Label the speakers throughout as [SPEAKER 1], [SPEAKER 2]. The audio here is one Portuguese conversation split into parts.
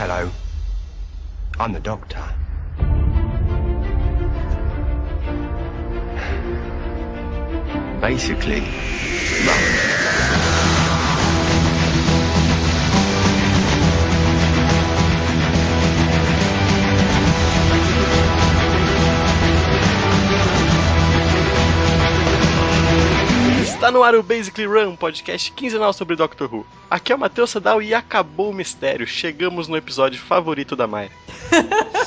[SPEAKER 1] Hello. I'm the doctor. Basically,
[SPEAKER 2] Está no ar o Basically Run, podcast quinzenal sobre Doctor Who. Aqui é o Matheus Sadal e acabou o mistério. Chegamos no episódio favorito da Mayra.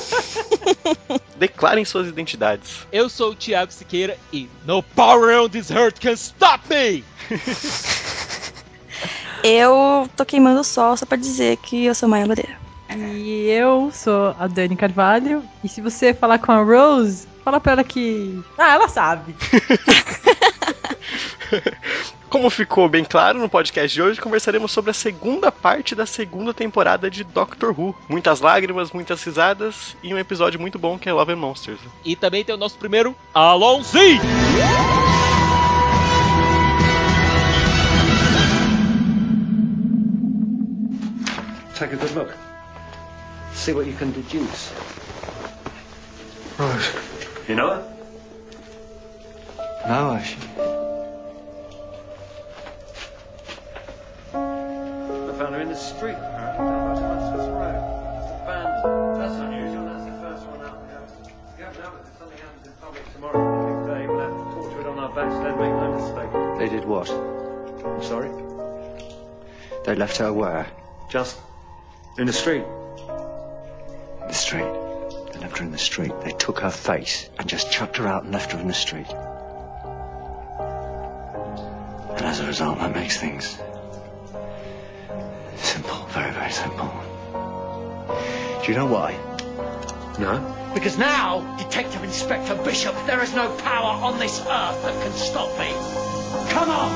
[SPEAKER 2] Declarem suas identidades.
[SPEAKER 3] Eu sou o Thiago Siqueira e No power on this earth can stop me!
[SPEAKER 4] Eu tô queimando o sol só pra dizer que eu sou Maia Loureira.
[SPEAKER 5] E eu sou a Dani Carvalho. E se você falar com a Rose, fala pra ela que. Ah, ela sabe.
[SPEAKER 2] Como ficou bem claro no podcast de hoje, conversaremos sobre a segunda parte da segunda temporada de Doctor Who. Muitas lágrimas, muitas risadas e um episódio muito bom que é Love and Monsters.
[SPEAKER 3] E também tem o nosso primeiro Alonzi!
[SPEAKER 6] Take a good look. See what you can deduce.
[SPEAKER 1] Rose.
[SPEAKER 6] You know her?
[SPEAKER 1] No, actually.
[SPEAKER 6] I found her in the street, apparently, down by Francis Road. It's abandoned. That's unusual. That's the first one out there. You have to know that if something happens in public tomorrow, the next day, we'll have to torture it on our backs, then make no mistake.
[SPEAKER 1] They did what?
[SPEAKER 6] I'm sorry?
[SPEAKER 1] They left her where?
[SPEAKER 6] Just in the street.
[SPEAKER 1] In the street. They left her in the street. They took her face and just chucked her out and left her in the street. And as a result, that makes things simple. Very, very simple. Do you know why?
[SPEAKER 6] No?
[SPEAKER 7] Because now, Detective Inspector Bishop, there is no power on this earth that can stop me. Come on!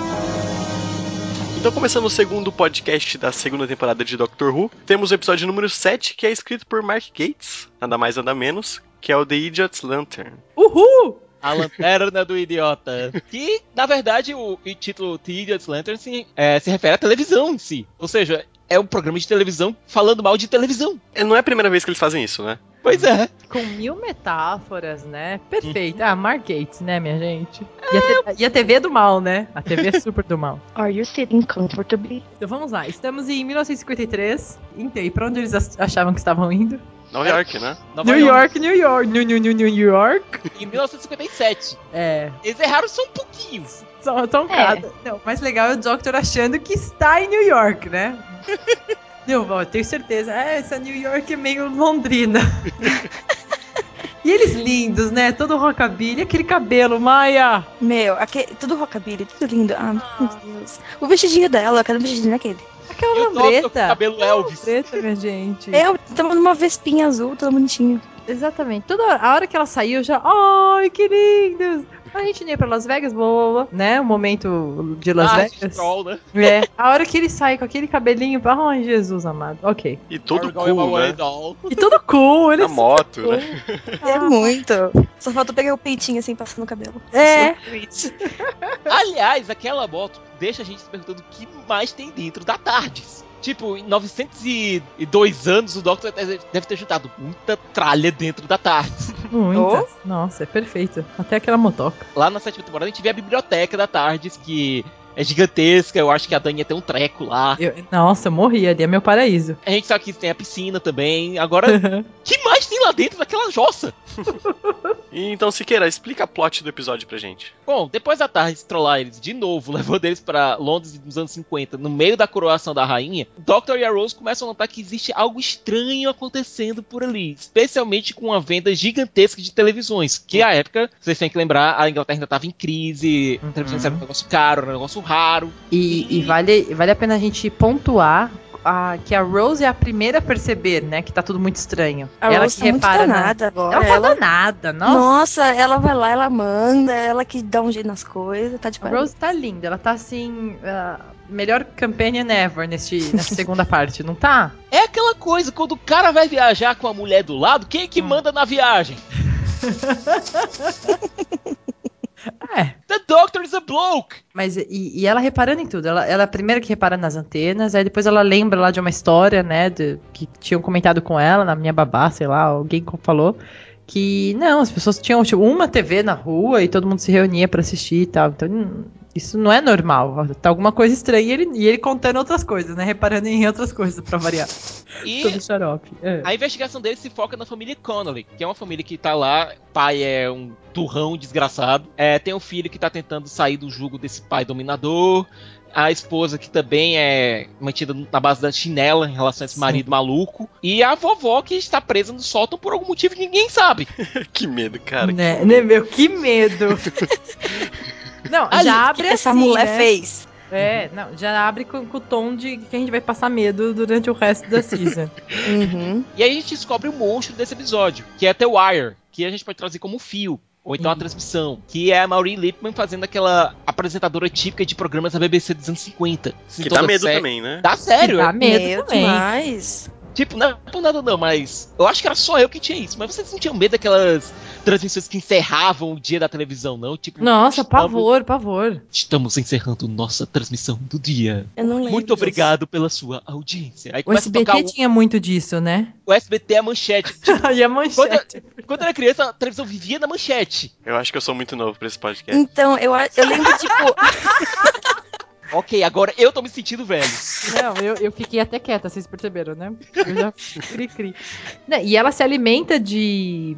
[SPEAKER 2] Então, começando o segundo podcast da segunda temporada de Doctor Who, temos o episódio número 7, que é escrito por Mark Gates, nada mais nada menos, que é o The Idiot's Lantern.
[SPEAKER 5] Uhul!
[SPEAKER 3] A lanterna do idiota. Que, na verdade, o, o título The Idiot's Lantern se, é, se refere à televisão em si. Ou seja, é um programa de televisão falando mal de televisão.
[SPEAKER 2] É, Não é a primeira vez que eles fazem isso, né?
[SPEAKER 3] Pois é.
[SPEAKER 5] Com mil metáforas, né? Perfeito. Ah, Mark Gates, né, minha gente? E a, te- e a TV é do mal, né? A TV é super do mal.
[SPEAKER 4] Are you sitting comfortably?
[SPEAKER 5] Então vamos lá. Estamos em 1953. Então, e pra onde eles ach- achavam que estavam indo?
[SPEAKER 2] Nova York, né?
[SPEAKER 3] Nova
[SPEAKER 5] New York, New York, New, New, New, New York.
[SPEAKER 3] Em 1957.
[SPEAKER 5] É,
[SPEAKER 3] Eles erraram só um pouquinho.
[SPEAKER 5] só, só um
[SPEAKER 4] É.
[SPEAKER 5] cada. Não, o mais legal é o Doctor achando que está em New York, né? Não, eu tenho certeza. Ah, essa New York é meio Londrina. e eles lindos, né? Todo rockabilly, aquele cabelo, Maia.
[SPEAKER 4] Meu, aque... tudo rockabilly, tudo lindo. Ah, meu Deus. O vestidinho dela, cada vestidinho daquele.
[SPEAKER 5] Aquela lambreta.
[SPEAKER 3] cabelo Elvis.
[SPEAKER 5] Preta, minha gente.
[SPEAKER 4] É, tava numa vespinha azul, todo bonitinho.
[SPEAKER 5] Exatamente. Toda hora, a hora que ela saiu, já. Ai, que lindos! A gente nem ia pra Las Vegas, blá, blá, né? O momento de Las
[SPEAKER 3] Ah,
[SPEAKER 5] Vegas.
[SPEAKER 3] Stroll, né?
[SPEAKER 5] É. A hora que ele sai com aquele cabelinho. Ai, Jesus amado. Ok.
[SPEAKER 2] E todo cool, né?
[SPEAKER 5] E tudo cool, ele
[SPEAKER 2] Na moto, né?
[SPEAKER 4] É muito. Só falta pegar o peitinho assim, passando o cabelo.
[SPEAKER 5] É.
[SPEAKER 3] Aliás, aquela moto deixa a gente se perguntando o que mais tem dentro da TARDIS. Tipo, em 902 anos, o Doctor deve ter juntado muita tralha dentro da TARDIS.
[SPEAKER 5] Muita. Nossa, é perfeito. Até aquela motoca.
[SPEAKER 3] Lá na sétima temporada, a gente vê a biblioteca da TARDIS, que é gigantesca. Eu acho que a Dani ia ter um treco lá.
[SPEAKER 5] Eu- nossa, eu morri ali, é meu paraíso.
[SPEAKER 3] A gente sabe que tem a piscina também. Agora, que mais tem lá dentro daquela jossa?
[SPEAKER 2] Então, Siqueira, explica a plot do episódio pra gente.
[SPEAKER 3] Bom, depois da TARDIS trollar eles de novo, levando eles pra Londres nos anos 50, no meio da coroação da rainha, o Doctor e a Rose começam a notar que existe algo estranho acontecendo por ali, especialmente com uma venda gigantesca de televisões, que à época, vocês têm que lembrar, a Inglaterra ainda estava em crise,
[SPEAKER 5] Uhum.
[SPEAKER 3] televisões era um negócio caro, era um negócio raro.
[SPEAKER 5] E, e vale, vale a pena a gente pontuar a- que a Rose é a primeira a perceber, né? Que tá tudo muito estranho.
[SPEAKER 4] A
[SPEAKER 5] ela
[SPEAKER 4] Rose
[SPEAKER 5] que
[SPEAKER 4] tá muito
[SPEAKER 5] repara. na-
[SPEAKER 4] danada agora.
[SPEAKER 5] Ela tá
[SPEAKER 4] Ela-
[SPEAKER 5] danada, nossa.
[SPEAKER 4] Nossa, ela vai lá, ela manda, ela que dá um jeito nas coisas, tá de
[SPEAKER 5] A
[SPEAKER 4] parabéns.
[SPEAKER 5] Rose tá linda, ela tá assim. ah, melhor companion ever neste, nessa segunda parte, não tá?
[SPEAKER 3] É aquela coisa, quando o cara vai viajar com a mulher do lado, quem é que manda na viagem?
[SPEAKER 5] É.
[SPEAKER 3] The Doctor is a bloke!
[SPEAKER 5] Mas e, e ela reparando em tudo. Ela, ela é a primeira que repara nas antenas, aí depois ela lembra lá de uma história, né? de- que tinham comentado com ela, na minha babá, sei lá, alguém falou. Que não, as pessoas tinham tipo, uma TV na rua e todo mundo se reunia pra assistir e tal. Então hum, isso não é normal. Tá alguma coisa estranha e ele, e ele contando outras coisas, né? Reparando em outras coisas pra variar.
[SPEAKER 3] E
[SPEAKER 5] Todo xarope. É.
[SPEAKER 3] a investigação dele se foca na família Connolly, que é uma família que tá lá. Pai é um turrão desgraçado. É, tem um filho que tá tentando sair do jugo desse pai dominador. A esposa que também é mantida na base da chinela em relação a esse
[SPEAKER 5] Sim.
[SPEAKER 3] marido maluco. E a vovó que está presa no sótão por algum motivo que ninguém sabe.
[SPEAKER 2] que medo, cara.
[SPEAKER 5] né, né, meu, que medo. Não,
[SPEAKER 4] Ali,
[SPEAKER 5] já
[SPEAKER 4] o
[SPEAKER 5] abre
[SPEAKER 4] que essa
[SPEAKER 5] assim,
[SPEAKER 4] mulher
[SPEAKER 5] né?
[SPEAKER 4] fez.
[SPEAKER 5] É, não, já abre com, com o tom de que a gente vai passar medo durante o resto da season.
[SPEAKER 4] Uhum.
[SPEAKER 3] E aí a gente descobre o monstro desse episódio, que é The Wire, que a gente pode trazer como fio. Ou então a
[SPEAKER 5] Uhum.
[SPEAKER 3] transmissão, que é a Maureen Lipman fazendo aquela apresentadora típica de programas da BBC dos anos 50. Assim,
[SPEAKER 2] Que dá medo
[SPEAKER 3] sé-
[SPEAKER 2] também, né?
[SPEAKER 3] Dá sério.
[SPEAKER 5] Dá
[SPEAKER 3] é-
[SPEAKER 5] medo,
[SPEAKER 4] Medo
[SPEAKER 5] também.
[SPEAKER 4] demais.
[SPEAKER 3] Tipo, não é por nada não, mas eu acho que era só eu que tinha isso. Mas vocês não tinham medo daquelas transmissões que encerravam o dia da televisão, não? Tipo,
[SPEAKER 5] Nossa,
[SPEAKER 3] estamos-
[SPEAKER 5] pavor, pavor.
[SPEAKER 3] Estamos encerrando nossa transmissão do dia.
[SPEAKER 4] Eu não lembro.
[SPEAKER 3] Muito
[SPEAKER 4] disso.
[SPEAKER 3] obrigado pela sua audiência. Aí
[SPEAKER 5] O SBT
[SPEAKER 3] o,
[SPEAKER 5] tinha muito disso, né?
[SPEAKER 3] o SBT é a manchete.
[SPEAKER 5] e a manchete.
[SPEAKER 3] Quando eu era criança, a televisão vivia na manchete.
[SPEAKER 2] Eu acho que eu sou muito novo pra esse podcast.
[SPEAKER 4] Então, eu, eu lembro, tipo,
[SPEAKER 3] Ok, agora eu tô me sentindo velho.
[SPEAKER 5] Não, eu, eu fiquei até quieta, vocês perceberam, né? Eu já cri-cri. Não, E ela se alimenta de.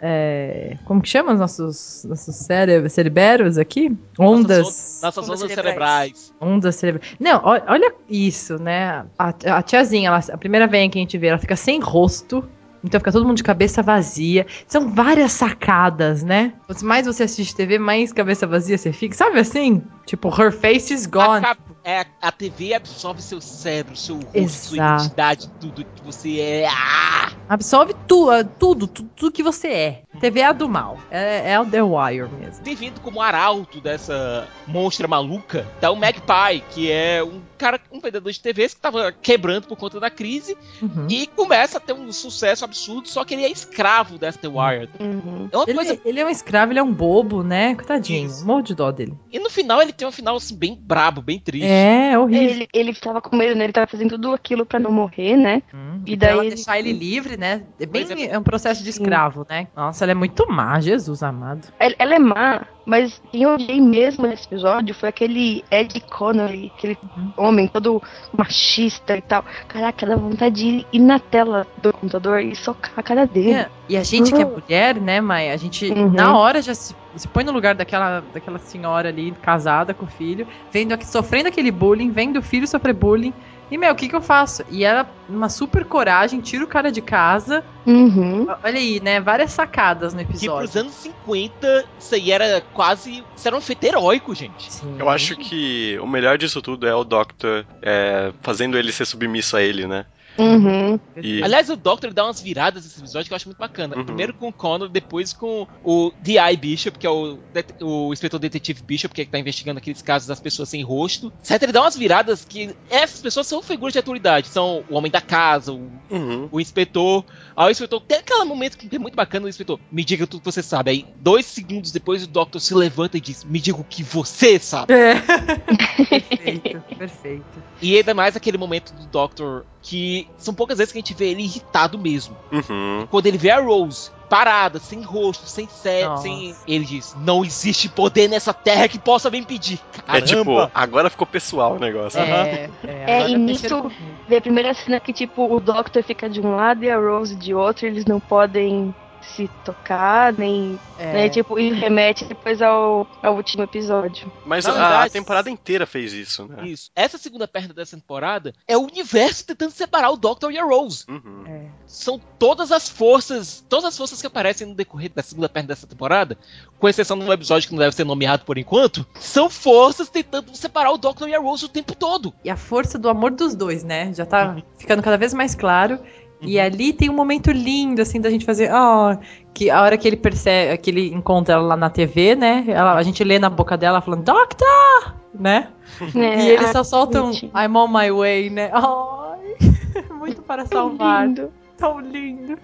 [SPEAKER 5] é, como que chama os nossos, nossos cére cereberos aqui? Ondas.
[SPEAKER 3] Nossas
[SPEAKER 4] Ondas
[SPEAKER 3] ondas
[SPEAKER 4] cerebrais.
[SPEAKER 3] cerebrais.
[SPEAKER 5] Ondas cerebrais. Não, olha isso, né? A, a tiazinha, ela- a primeira vez que a gente vê, ela fica sem rosto. Então fica todo mundo de cabeça vazia. São várias sacadas, né? Quanto mais você assiste TV, mais cabeça vazia você fica. Sabe assim? Tipo, her face is gone.
[SPEAKER 3] A, é, a TV absorve seu cérebro, seu rosto, sua
[SPEAKER 5] Exato.
[SPEAKER 3] identidade, tudo que você é. Ah!
[SPEAKER 5] Absorve tu, ah, tudo, tudo, tudo que você é. TV é a do mal. É, é o The Wire mesmo.
[SPEAKER 3] Tem vindo como arauto dessa monstra maluca, tá o Magpie, que é um cara, um vendedor de TVs que tava quebrando por conta da crise
[SPEAKER 5] Uhum.
[SPEAKER 3] e começa a ter um sucesso absurdo, só que ele é escravo dessa The Wire.
[SPEAKER 4] uhum.
[SPEAKER 3] É uma
[SPEAKER 5] Ele,
[SPEAKER 3] coisa.
[SPEAKER 5] ele é um escravo, ele é um bobo, né? Coitadinho.
[SPEAKER 3] Isso.
[SPEAKER 5] Morro de dó dele.
[SPEAKER 3] E no final ele tem um final assim, bem brabo, bem triste.
[SPEAKER 5] É, horrível.
[SPEAKER 8] Ele, ele tava com medo, né? Ele tava fazendo tudo aquilo pra não morrer, né?
[SPEAKER 5] Hum,
[SPEAKER 8] E
[SPEAKER 5] pra
[SPEAKER 8] daí
[SPEAKER 5] ela
[SPEAKER 8] ele-
[SPEAKER 5] deixar ele livre, né? É bem
[SPEAKER 3] é.
[SPEAKER 5] é um processo de escravo, né? Nossa, ela é muito má, Jesus amado.
[SPEAKER 8] Ela, ela é má, mas quem eu odiei mesmo nesse episódio foi aquele Ed Connolly, aquele
[SPEAKER 5] Uhum.
[SPEAKER 8] homem todo machista e tal. Caraca, dá vontade de ir na tela do computador e socar a cara dele.
[SPEAKER 5] É, E a gente que é mulher, né, Maia? A gente,
[SPEAKER 8] Uhum.
[SPEAKER 5] na hora, já se, se põe no lugar daquela, daquela senhora ali, casada com o filho, vendo aqui, sofrendo aquele bullying, vendo o filho sofrer bullying. E, meu, o que que eu faço? E ela, numa super coragem, tira o cara de casa.
[SPEAKER 8] Uhum.
[SPEAKER 5] Olha aí, né? Várias sacadas no
[SPEAKER 3] Que pros
[SPEAKER 5] episódio.
[SPEAKER 3] anos 50, isso aí era quase. Isso era um feito heróico, gente.
[SPEAKER 5] Sim.
[SPEAKER 2] Eu acho que o melhor disso tudo é o Doctor é, fazendo ele ser submisso a ele, né?
[SPEAKER 8] Uhum.
[SPEAKER 2] E
[SPEAKER 3] Aliás, o Doctor dá umas viradas nesse episódio que eu acho muito bacana.
[SPEAKER 2] Uhum.
[SPEAKER 3] Primeiro com o Connor, depois com o D.I. Bishop, que é o, det- o inspetor detetive Bishop, que é que tá investigando aqueles casos das pessoas sem rosto. Certo? Ele dá umas viradas que essas pessoas são figuras de autoridade. São o homem da casa, o,
[SPEAKER 2] Uhum.
[SPEAKER 3] o inspetor. Aí o inspetor tem aquele momento que é muito bacana, o inspetor, me diga tudo que você sabe. Aí, dois segundos depois, o Doctor se levanta e diz, me diga o que você sabe.
[SPEAKER 5] É. perfeito, perfeito.
[SPEAKER 3] E ainda mais aquele momento do Doctor que são poucas vezes que a gente vê ele irritado mesmo.
[SPEAKER 2] Uhum.
[SPEAKER 3] Quando ele vê a Rose parada, sem rosto, sem
[SPEAKER 5] Nossa.
[SPEAKER 3] sem. Ele diz: Não existe poder nessa terra que possa me impedir. Caramba!
[SPEAKER 2] É tipo, agora ficou pessoal o negócio.
[SPEAKER 5] É, é,
[SPEAKER 8] É, e
[SPEAKER 5] é
[SPEAKER 8] nisso-. Vê a primeira cena que, tipo, o Doctor fica de um lado e a Rose de outro, eles não podem se tocar, nem.
[SPEAKER 5] É.
[SPEAKER 8] Né, tipo, e remete depois ao, ao último episódio.
[SPEAKER 2] Mas a,
[SPEAKER 3] verdade-
[SPEAKER 2] a temporada inteira fez isso, né?
[SPEAKER 3] Isso. Essa segunda perna dessa temporada é o universo tentando separar o Doctor e a Rose.
[SPEAKER 2] Uhum.
[SPEAKER 5] É.
[SPEAKER 3] São todas as forças, todas as forças que aparecem no decorrer da segunda perna dessa temporada, com exceção de um episódio que não deve ser nomeado por enquanto, são forças tentando separar o Doctor e a Rose o tempo todo.
[SPEAKER 5] E a força do amor dos dois, né? Já tá ficando cada vez mais claro. E
[SPEAKER 3] Uhum.
[SPEAKER 5] ali tem um momento lindo, assim, da gente fazer. Ó, que a hora que ele percebe, que ele encontra ela lá na TV, né? Ela, a gente lê na boca dela falando, Doctor! Né?
[SPEAKER 8] É,
[SPEAKER 5] e eles só soltam. I'm on my way, né? Ai, muito para salvar.
[SPEAKER 8] Lindo.
[SPEAKER 5] Tão lindo.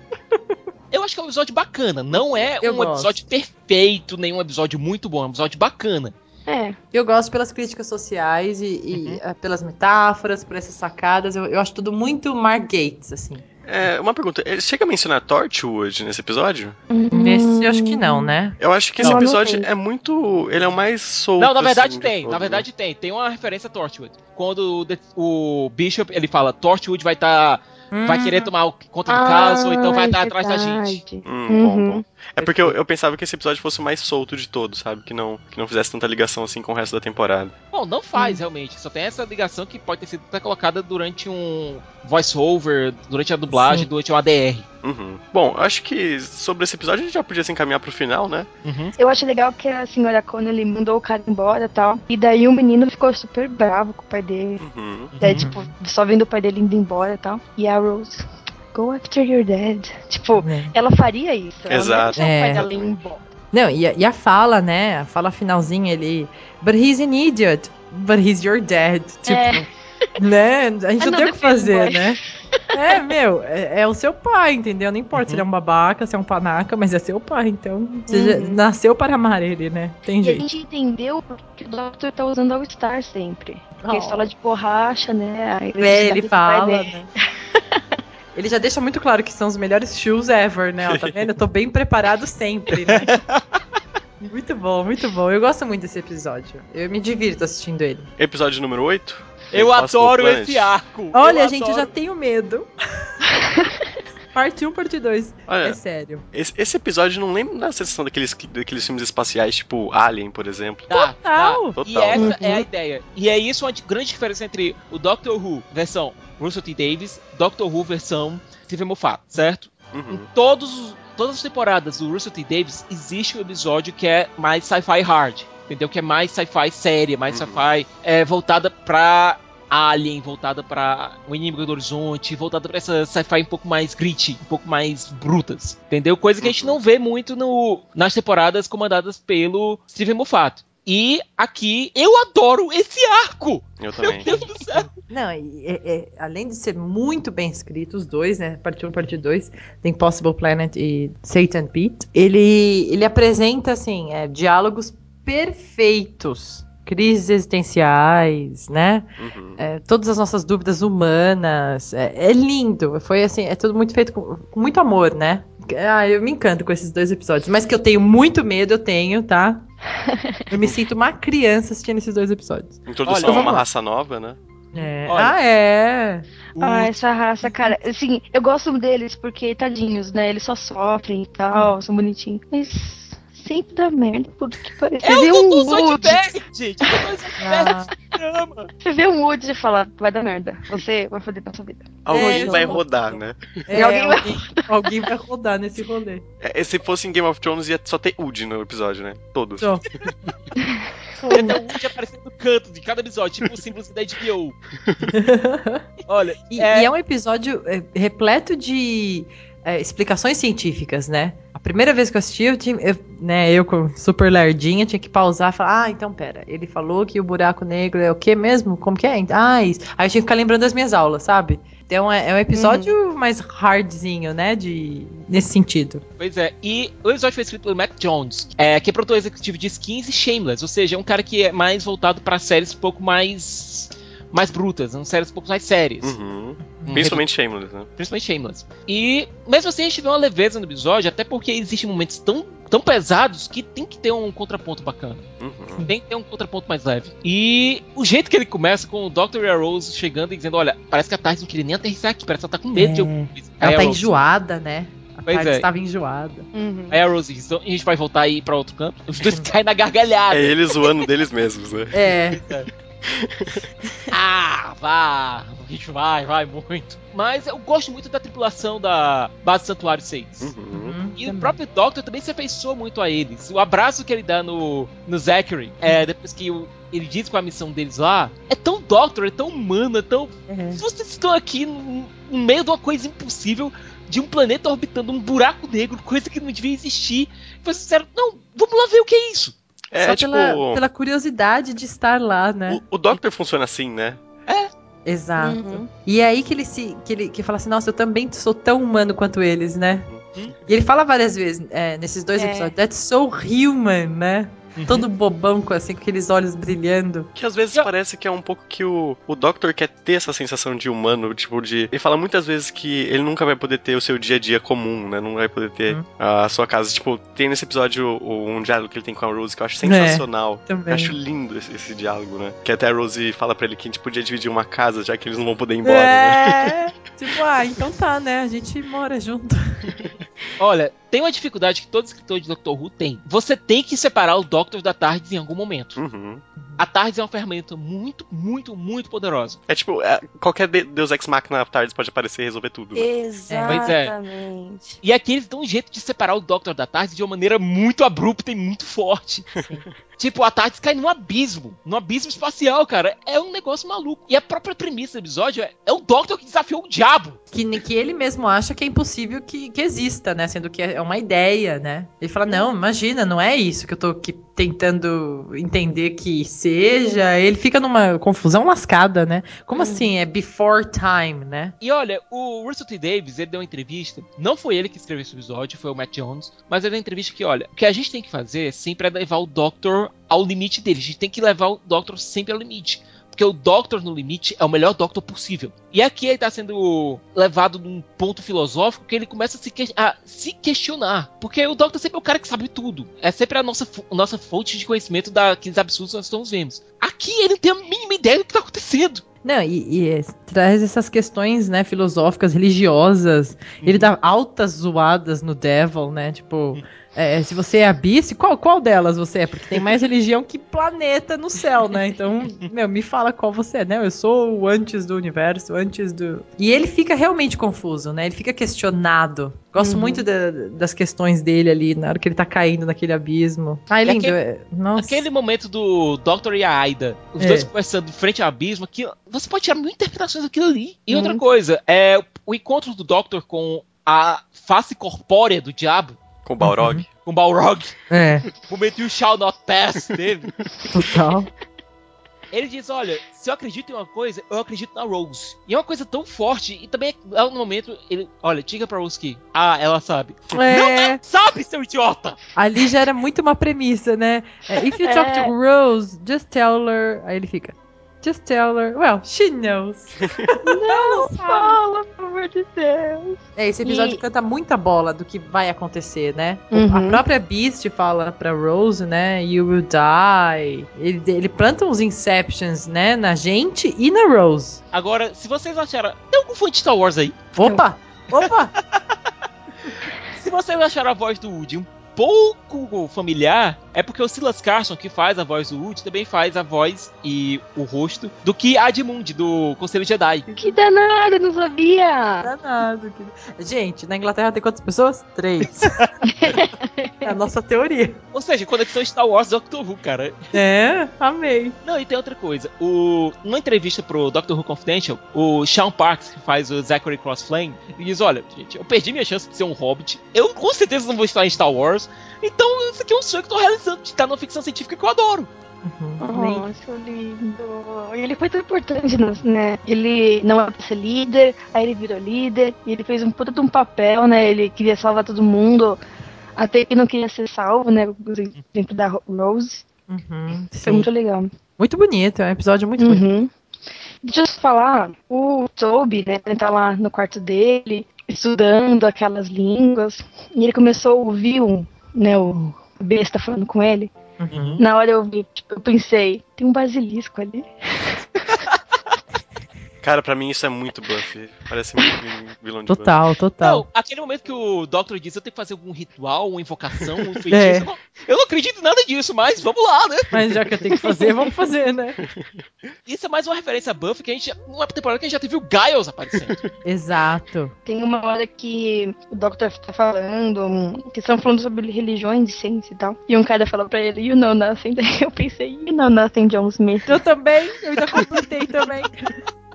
[SPEAKER 3] Eu acho que é um episódio bacana. Não é
[SPEAKER 5] Eu
[SPEAKER 3] um
[SPEAKER 5] gosto.
[SPEAKER 3] episódio perfeito, nem um episódio muito bom. É um episódio bacana.
[SPEAKER 8] É.
[SPEAKER 5] Eu gosto pelas críticas sociais e, e, eh, pelas metáforas, por essas sacadas. Eu, eu acho tudo muito Mark Gates, assim.
[SPEAKER 2] É, uma pergunta, ele chega a mencionar Torchwood nesse episódio?
[SPEAKER 5] Nesse, eu acho que não, né?
[SPEAKER 2] Eu acho que
[SPEAKER 8] Não,
[SPEAKER 2] esse episódio é muito. Ele é o mais solto.
[SPEAKER 3] Não, na verdade
[SPEAKER 2] assim,
[SPEAKER 3] tem. Na verdade tem. Tem uma referência a Torchwood. Quando o, o Bishop ele fala Torchwood vai estar. vai
[SPEAKER 5] Hum.
[SPEAKER 3] querer tomar o- conta do
[SPEAKER 8] Ah,
[SPEAKER 3] caso, então vai estar atrás da gente.
[SPEAKER 2] Hum,
[SPEAKER 8] Uhum.
[SPEAKER 2] bom, bom. É porque eu, eu pensava que esse episódio fosse o mais solto de todos, sabe? Que não, que não fizesse tanta ligação assim com o resto da temporada.
[SPEAKER 3] Bom, não faz realmente. Só tem essa ligação que pode ter sido até colocada durante um voice-over, durante a dublagem,
[SPEAKER 5] Sim.
[SPEAKER 3] durante um ADR.
[SPEAKER 2] Uhum. Bom, acho que sobre esse episódio a gente já podia se encaminhar pro final, né?
[SPEAKER 3] Uhum.
[SPEAKER 8] Eu acho legal que a senhora Connelly mandou o cara embora e tal. E daí o menino ficou super bravo com o pai dele.
[SPEAKER 2] Uhum.
[SPEAKER 8] Daí, tipo, só vendo o pai dele indo embora e tal. E a Rose, go after your dad. Tipo,
[SPEAKER 5] É.
[SPEAKER 8] ela faria isso. Ela
[SPEAKER 2] Exato.
[SPEAKER 8] Não ia deixar o pai
[SPEAKER 5] É.
[SPEAKER 8] dela ir embora.
[SPEAKER 5] Não, e a, e a fala, né? A fala finalzinha ele. But he's an idiot. But he's your dad. Tipo,
[SPEAKER 8] É.
[SPEAKER 5] né? A gente não tem o que fazer, né? É, meu, é, é o seu pai, entendeu? Não importa se
[SPEAKER 8] Uhum.
[SPEAKER 5] ele é um babaca, se é um panaca, mas é seu pai, então você já
[SPEAKER 8] Uhum.
[SPEAKER 5] nasceu para amar ele, né? Tem
[SPEAKER 8] E a
[SPEAKER 5] jeito.
[SPEAKER 8] gente entendeu porque o Doctor tá usando All Star sempre. Porque
[SPEAKER 5] Oh.
[SPEAKER 8] escola de borracha, né? a
[SPEAKER 5] É, ele fala, né? Ele já deixa muito claro que são os melhores shoes ever, né? Ó, tá vendo? Eu tô bem preparado sempre, né? Muito bom, muito bom. Eu gosto muito desse episódio. Eu me divirto assistindo ele.
[SPEAKER 2] Episódio número 8.
[SPEAKER 3] Eu
[SPEAKER 2] Impossible
[SPEAKER 3] adoro esse arco.
[SPEAKER 5] Olha,
[SPEAKER 3] Eu
[SPEAKER 5] gente
[SPEAKER 3] adoro.
[SPEAKER 5] já tem o medo. parte 1, parte 2.
[SPEAKER 2] Olha,
[SPEAKER 5] É sério.
[SPEAKER 2] esse, esse episódio não lembra da sensação daqueles, daqueles filmes espaciais, tipo Alien, por exemplo.
[SPEAKER 3] Tá,
[SPEAKER 5] Total.
[SPEAKER 3] tá. E
[SPEAKER 2] Total.
[SPEAKER 3] essa
[SPEAKER 8] Uhum.
[SPEAKER 3] é a ideia. E é isso uma grande diferença entre o Doctor Who versão Russell T. Davis, Doctor Who versão Steven Moffat, certo? Em
[SPEAKER 2] Uhum.
[SPEAKER 3] todos, os- todas as temporadas do Russell T. Davis existe um episódio que é mais sci-fi hard, entendeu? Que é mais sci-fi séria, mais
[SPEAKER 2] Uhum.
[SPEAKER 3] sci-fi é, voltada pra Alien, voltada pra O Inimigo do Horizonte, voltada pra essa sci-fi um pouco mais gritty, um pouco mais brutas, entendeu? Coisa que a gente
[SPEAKER 2] Uhum.
[SPEAKER 3] não vê muito no, nas temporadas comandadas pelo Steven Moffat. E aqui eu adoro esse arco!
[SPEAKER 2] Eu também.
[SPEAKER 3] Meu Deus do céu!
[SPEAKER 5] Não, e, é- é- além de ser muito bem escrito, os dois, né? Parte 1 parte 2, tem Possible Planet e Satan Pete. Ele, ele apresenta, assim, é, diálogos perfeitos. Crises existenciais, né?
[SPEAKER 2] Uhum.
[SPEAKER 5] É, todas as nossas dúvidas humanas. É, é lindo. Foi assim, é tudo muito feito com, com muito amor, né? Ah, eu me encanto com esses dois episódios. Mas que eu tenho muito medo, eu tenho, tá? Eu me sinto uma criança assistindo esses dois episódios.
[SPEAKER 2] Introdução
[SPEAKER 3] Olha,
[SPEAKER 2] a uma
[SPEAKER 5] lá.
[SPEAKER 2] raça nova, né?
[SPEAKER 5] É.
[SPEAKER 3] Olha.
[SPEAKER 5] Ah, é.
[SPEAKER 8] Ah, essa raça, cara. Assim, eu gosto deles porque, tadinhos, né? Eles só sofrem e tal, são bonitinhos. Mas sempre dá merda, puta que pariu. Você
[SPEAKER 3] É
[SPEAKER 8] vê
[SPEAKER 3] o
[SPEAKER 8] um Wood,
[SPEAKER 3] gente!
[SPEAKER 5] Ah,
[SPEAKER 8] você vê um Wood e fala, vai dar merda. Você vai foder na sua vida.
[SPEAKER 2] Alguém
[SPEAKER 5] É,
[SPEAKER 2] vai rodar, né?
[SPEAKER 5] é,
[SPEAKER 8] alguém vai-
[SPEAKER 5] alguém, vai rodar nesse rolê.
[SPEAKER 2] É, se fosse em Game of Thrones, ia só ter Woody no episódio, né? Todos.
[SPEAKER 5] Só.
[SPEAKER 3] Ia ter o Woody aparecendo no canto de cada episódio, tipo o símbolo da HBO. Olha,
[SPEAKER 5] E
[SPEAKER 3] é,
[SPEAKER 5] e é um episódio é, repleto de é, explicações científicas, né? Primeira vez que eu assisti, eu, tinha, eu, né, eu com super lerdinha, tinha que pausar e falar, ah, então pera, ele falou que o buraco negro é o que mesmo? Como que é? Ah, isso. Aí eu tinha que ficar lembrando das minhas aulas, sabe? Então é, é um episódio mais hardzinho, né? De, nesse sentido.
[SPEAKER 3] Pois é, e o episódio foi escrito pelo Matt Jones, é, que é produtor executivo de Skins e Shameless, ou seja, é um cara que é mais voltado pra séries um pouco mais mais brutas, são séries um pouco mais sérias.
[SPEAKER 2] Uhum.
[SPEAKER 3] Um
[SPEAKER 2] Principalmente Shameless, né?
[SPEAKER 3] principalmente Shameless. E mesmo assim a gente vê uma leveza no episódio, até porque existem momentos tão, tão pesados que tem que ter um contraponto bacana.
[SPEAKER 2] Uhum.
[SPEAKER 3] Tem que ter um contraponto mais leve. E o jeito que ele começa com o Dr. e a Rose chegando e dizendo: Olha, parece que a Tarde não queria nem aterrissar aqui, parece que ela tá com medo de
[SPEAKER 5] É.
[SPEAKER 3] alguma coisa.
[SPEAKER 5] Ela tá enjoada, né? A
[SPEAKER 3] Pois é.
[SPEAKER 5] estava enjoada.
[SPEAKER 8] Uhum.
[SPEAKER 3] Aí a Rose diz: então, a gente vai voltar aí pra outro canto. Os dois caem na gargalhada.
[SPEAKER 2] É eles zoando deles mesmos, né?
[SPEAKER 5] É.
[SPEAKER 3] Ah, vá! A gente vai, vai muito. Mas eu gosto muito da tripulação da Base Santuário 6.
[SPEAKER 2] Uhum.
[SPEAKER 5] Uhum,
[SPEAKER 3] E o
[SPEAKER 5] também.
[SPEAKER 3] próprio Doctor também se afeiçoou muito a eles. O abraço que ele dá no, no Zachary, é, depois que o- ele diz qual é a missão deles lá, é tão Doctor, é tão humano, é tão.
[SPEAKER 5] É.
[SPEAKER 3] Vocês estão aqui no, no meio de uma coisa impossível, de um planeta orbitando um buraco negro, coisa que não devia existir. E vocês disseram, não, vamos lá ver o que é isso.
[SPEAKER 2] É,
[SPEAKER 5] Só
[SPEAKER 2] tipo.
[SPEAKER 5] pela, pela curiosidade de estar lá, né?
[SPEAKER 2] O, o Doctor funciona assim, né?
[SPEAKER 5] Exato.
[SPEAKER 8] Uhum.
[SPEAKER 5] E é aí que ele se que ele que fala assim, nossa, eu também sou tão humano quanto eles, né? E ele fala várias vezes é, nesses dois
[SPEAKER 4] É.
[SPEAKER 5] episódios, that's so human, né?
[SPEAKER 3] Uhum.
[SPEAKER 5] Todo bobão com assim, com aqueles olhos brilhando.
[SPEAKER 2] Que às vezes parece que é um pouco que o, o Doctor quer ter essa sensação de humano, tipo, de. Ele fala muitas vezes que ele nunca vai poder ter o seu dia a dia comum, né? Não vai poder ter
[SPEAKER 5] Uhum.
[SPEAKER 2] a sua casa. Tipo, tem nesse episódio o- um diálogo que ele tem com a Rose que eu acho sensacional.
[SPEAKER 5] É, também.
[SPEAKER 2] Eu acho lindo esse, esse diálogo, né? Que até a Rose fala pra ele que a gente podia dividir uma casa, já que eles não vão poder ir embora, né?
[SPEAKER 5] é, tipo, ah, então tá, né? A gente mora junto.
[SPEAKER 3] Olha, tem uma dificuldade que todo escritor de Doctor Who tem. Você tem que separar o Doctor da TARDIS em algum momento.
[SPEAKER 2] Uhum.
[SPEAKER 3] A TARDIS é uma ferramenta muito, muito, muito poderosa.
[SPEAKER 2] É tipo, é, qualquer de- Deus Ex Machina Tardes pode aparecer e resolver tudo. né?
[SPEAKER 4] Exatamente.
[SPEAKER 3] E aqui eles dão um jeito de separar o Doctor da TARDIS de uma maneira muito abrupta e muito forte. Tipo, a TARDIS cai num abismo, num abismo espacial, cara. É um negócio maluco. E a própria premissa do episódio é, é o Doctor que desafiou o diabo.
[SPEAKER 5] Que, que ele mesmo acha que é impossível que, que exista, né? Sendo que é uma ideia, né? Ele fala, não, imagina, não é isso que eu tô aqui tentando entender que seja. Ele fica numa confusão lascada, né? Como assim? É before time, né?
[SPEAKER 3] E olha, o Russell T. Davis, ele deu uma entrevista. Não foi ele que escreveu esse episódio, foi o Matt Jones. Mas ele deu uma entrevista que, olha, o que a gente tem que fazer sempre é levar o Doctor ao limite dele. A gente tem que levar o Doctor sempre ao limite. Porque o Doctor no limite é o melhor Doctor possível. E aqui ele tá sendo levado num ponto filosófico que ele começa a se, que- a se questionar. Porque o Doctor sempre é o cara que sabe tudo. É sempre a nossa, nossa fonte de conhecimento daqueles absurdos que nós estamos vendo. Aqui ele não tem a mínima ideia do que tá acontecendo.
[SPEAKER 5] Não, e, e, traz essas questões, né, filosóficas, religiosas. Ele dá altas zoadas no Devil, né? Tipo, é, se você é a Beast, qual, qual delas você é? Porque tem mais religião que planeta no céu, né? Então, meu, me fala qual você é, né? Eu sou o antes do universo, antes do. E ele fica realmente confuso, né? Ele fica questionado. Gosto
[SPEAKER 3] Uhum.
[SPEAKER 5] muito da- das questões dele ali, na hora que ele tá caindo naquele abismo. Ai,
[SPEAKER 3] E
[SPEAKER 5] lindo.
[SPEAKER 3] aquele-
[SPEAKER 5] é- Nossa.
[SPEAKER 3] Aquele momento do Doctor e a Aida, os
[SPEAKER 5] É.
[SPEAKER 3] dois conversando frente ao abismo, que você pode tirar mil interpretações daquilo ali. E outra
[SPEAKER 5] Uhum.
[SPEAKER 3] coisa, é o encontro do Doctor com a face corpórea do diabo,
[SPEAKER 2] Com o Balrog.
[SPEAKER 3] com Balrog,
[SPEAKER 5] É,
[SPEAKER 3] o momento You Shall Not Pass dele.
[SPEAKER 5] total.
[SPEAKER 3] Ele diz: Olha, se eu acredito em uma coisa, eu acredito na Rose. E é uma coisa tão forte, e também é no momento, ele, olha, diga pra Rose que, ah, ela sabe. Não,
[SPEAKER 5] É.
[SPEAKER 3] ela sabe, seu idiota!
[SPEAKER 5] Ali já era muito uma premissa, né? É, If you talk to Rose, just tell her. Aí ele fica. Just tell her. Well, she knows.
[SPEAKER 8] Não, fala, amor de Deus.
[SPEAKER 5] É, esse episódio
[SPEAKER 8] E-
[SPEAKER 5] canta muita bola do que vai acontecer, né?
[SPEAKER 8] Uhum.
[SPEAKER 5] A própria Beast fala pra Rose, né? You will die. Ele, ele planta uns Inceptions, né? Na gente e na Rose.
[SPEAKER 3] Agora, se vocês acharam. Tem algum fã de Star Wars aí?
[SPEAKER 5] Opa! Opa!
[SPEAKER 3] Se vocês acharam a voz do Woody um pouco familiar, é porque o Silas Carson, que faz a voz do Woody, também faz a voz e o rosto do que Admund, do Conselho Jedi.
[SPEAKER 8] Que danado, não sabia.
[SPEAKER 5] Danado. que- Gente, na Inglaterra tem quantas pessoas? Três. é a nossa teoria.
[SPEAKER 3] Ou seja, conexão Star Wars Doctor Who, cara.
[SPEAKER 5] É, amei.
[SPEAKER 3] Não, e tem outra coisa. O, numa entrevista pro Doctor Who Confidential, o Sean Parks, que faz o Zachary Cross Flame, ele diz: Olha, gente, eu perdi minha chance de ser um hobbit. Eu com certeza não vou estar em Star Wars. Então, isso aqui é um sonho que eu tô realizando de estar numa ficção científica que eu adoro.
[SPEAKER 5] Uhum.
[SPEAKER 8] Nossa, lindo. E ele foi tão importante, né? Ele não era pra ser líder, aí ele virou líder, e ele fez um puta de um papel, né? Ele queria salvar todo mundo, até que não queria ser salvo, né? Dentro da Rose.
[SPEAKER 5] Uhum,
[SPEAKER 8] Foi muito legal.
[SPEAKER 5] Muito bonito, é um episódio muito bonito.
[SPEAKER 8] Uhum. Deixa eu te falar, o Toby, né, ele tá lá no quarto dele, estudando aquelas línguas, e ele começou a ouvir um, né, o besta falando com ele.
[SPEAKER 5] Uhum.
[SPEAKER 8] Na hora eu vi, tipo, eu pensei, tem um basilisco ali.
[SPEAKER 2] Cara, pra mim isso é muito Buffy. Parece muito um vilão de.
[SPEAKER 5] Total, total.
[SPEAKER 3] Não, aquele momento que o Doctor diz: Eu tenho que fazer algum ritual, uma invocação, um feitiço.
[SPEAKER 5] É.
[SPEAKER 3] Eu, não, eu não acredito em nada disso, mas vamos lá, né?
[SPEAKER 5] Mas já que eu tenho que fazer, vamos fazer, né?
[SPEAKER 3] Isso é mais uma referência a Buffy que a gente. Uma temporada que a gente já teve o Giles aparecendo.
[SPEAKER 5] Exato.
[SPEAKER 8] Tem uma hora que o Doctor tá falando, que estão falando sobre religiões e ciência e tal. E um cara falou pra ele, you know nothing. Daí eu pensei, you know nothing, John Smith.
[SPEAKER 5] Eu também, eu ainda completei também.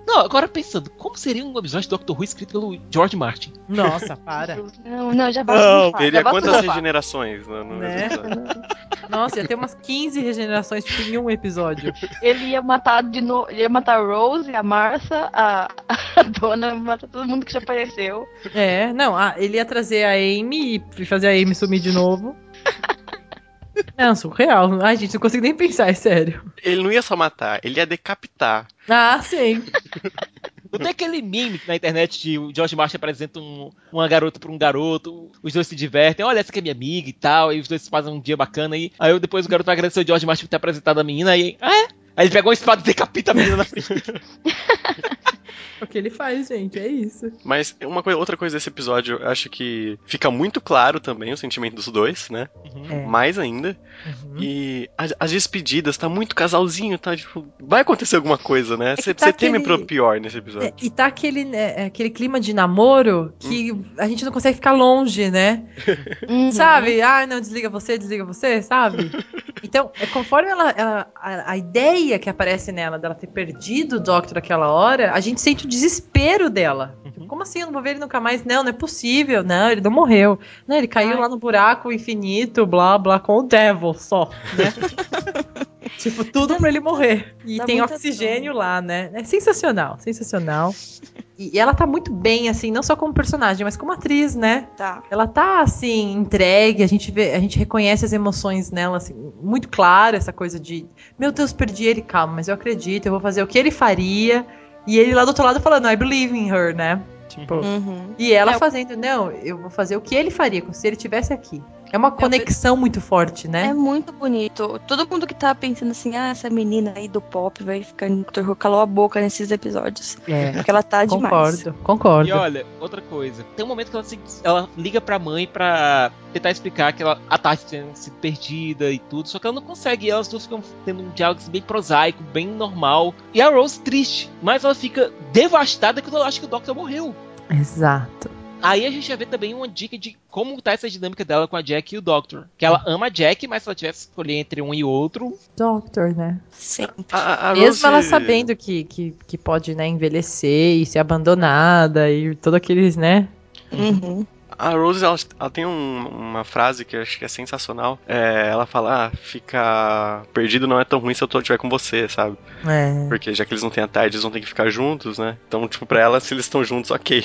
[SPEAKER 3] Não, agora pensando, como seria um episódio de Doctor Who escrito pelo George Martin?
[SPEAKER 5] Nossa, para.
[SPEAKER 8] Não, não, já basta
[SPEAKER 3] Não,
[SPEAKER 2] Teria
[SPEAKER 8] já
[SPEAKER 2] quantas regenerações no, no
[SPEAKER 5] Né?
[SPEAKER 2] mesmo episódio?
[SPEAKER 5] Nossa, ia ter umas 15 regenerações tipo, em um episódio.
[SPEAKER 8] Ele ia matar de novo. Ele ia matar a Rose, a Marcia, a, a dona, ia matar todo mundo que já apareceu.
[SPEAKER 5] É, não, ah, ele ia trazer a Amy e fazer a Amy sumir de novo. Não, surreal. Ai, gente, não consigo nem pensar, é sério.
[SPEAKER 2] Ele não ia só matar, ele ia decapitar.
[SPEAKER 5] Ah, sim.
[SPEAKER 3] Não tem aquele meme na internet de o George Martin apresenta um- uma garota pra um garoto, os dois se divertem, olha, essa aqui é minha amiga e tal, e os dois fazem um dia bacana aí. Aí eu- depois o garoto vai agradecer o George Martin por ter apresentado a menina, aí, ah, é? Aí ele pega uma espada e decapita a menina na frente.
[SPEAKER 5] o que ele faz, gente, é isso.
[SPEAKER 2] Mas uma coisa, outra coisa desse episódio, eu acho que fica muito claro também o sentimento dos dois, né?
[SPEAKER 5] É.
[SPEAKER 2] Mais ainda.
[SPEAKER 5] Uhum.
[SPEAKER 2] E as, as despedidas, tá muito casalzinho, tá? Tipo, vai acontecer alguma coisa, né?
[SPEAKER 5] É
[SPEAKER 2] Você
[SPEAKER 5] tá
[SPEAKER 2] teme
[SPEAKER 5] aquele-
[SPEAKER 2] pro pior nesse episódio.
[SPEAKER 5] É, e tá aquele, né, aquele clima de namoro que a gente não consegue ficar longe, né?
[SPEAKER 8] Uhum.
[SPEAKER 5] Sabe? Ah, não, desliga você, desliga você, sabe? Então, é conforme ela, ela- a, a ideia que aparece nela dela ter perdido o Doctor naquela hora, a gente sente o desespero dela. Tipo, Como assim? Eu não vou ver ele nunca mais? Não, não é possível. Não, ele não morreu. Não, ele caiu
[SPEAKER 8] Ai.
[SPEAKER 5] lá no buraco infinito, blá, blá, com o Devil só, né? tipo, tudo pra ele morrer. E
[SPEAKER 4] Dá
[SPEAKER 5] tem oxigênio lá, né? É sensacional, sensacional. E, e ela tá muito bem, assim, não só como personagem, mas como atriz, né?
[SPEAKER 4] Tá.
[SPEAKER 5] Ela tá assim, entregue, a gente vê, a gente reconhece as emoções nela, assim, muito clara, essa coisa de, meu Deus, perdi ele, calma, mas eu acredito, eu vou fazer o que ele faria. E ele lá do outro lado falando, I believe in her, né? Tipo,
[SPEAKER 4] Uhum.
[SPEAKER 5] e ela
[SPEAKER 4] É,
[SPEAKER 5] fazendo, não, eu vou fazer o que ele faria, como se ele tivesse aqui. É uma conexão muito forte,
[SPEAKER 4] É
[SPEAKER 5] né?
[SPEAKER 4] muito bonito. Todo mundo que tá pensando assim, ah, essa menina aí do pop vai ficar em Doctor Who calou a boca nesses episódios.
[SPEAKER 5] É,
[SPEAKER 4] Porque ela tá demais.
[SPEAKER 5] concordo, concordo.
[SPEAKER 3] E olha, outra coisa. Tem um momento que ela, se- ela liga pra mãe pra tentar explicar que ela, a Tati tinha sido perdida e tudo, só que ela não consegue. E elas duas ficam tendo um diálogo assim, bem prosaico, bem normal. E a Rose triste, mas ela fica devastada quando ela acha que o Doctor morreu.
[SPEAKER 5] Exato.
[SPEAKER 3] Aí a gente já vê também uma dica de como tá essa dinâmica dela com a Jack e o Doctor. Que ela ama a Jack, mas se ela tivesse que escolher entre um e outro.
[SPEAKER 5] Doctor, né?
[SPEAKER 4] Sempre.
[SPEAKER 2] A, a
[SPEAKER 5] Mesmo
[SPEAKER 2] Rose-
[SPEAKER 5] ela sabendo que, que, que pode, né, envelhecer e ser abandonada e todo aqueles, né?
[SPEAKER 4] Uhum.
[SPEAKER 2] A Rose, ela, ela tem um- uma frase que eu acho que é sensacional. É, ela fala, ah, ficar perdido não é tão ruim se eu estiver com você, sabe?
[SPEAKER 5] É.
[SPEAKER 2] Porque já que eles não têm a tarde, eles vão ter que ficar juntos, né? Então, tipo, pra ela, se eles estão juntos, ok.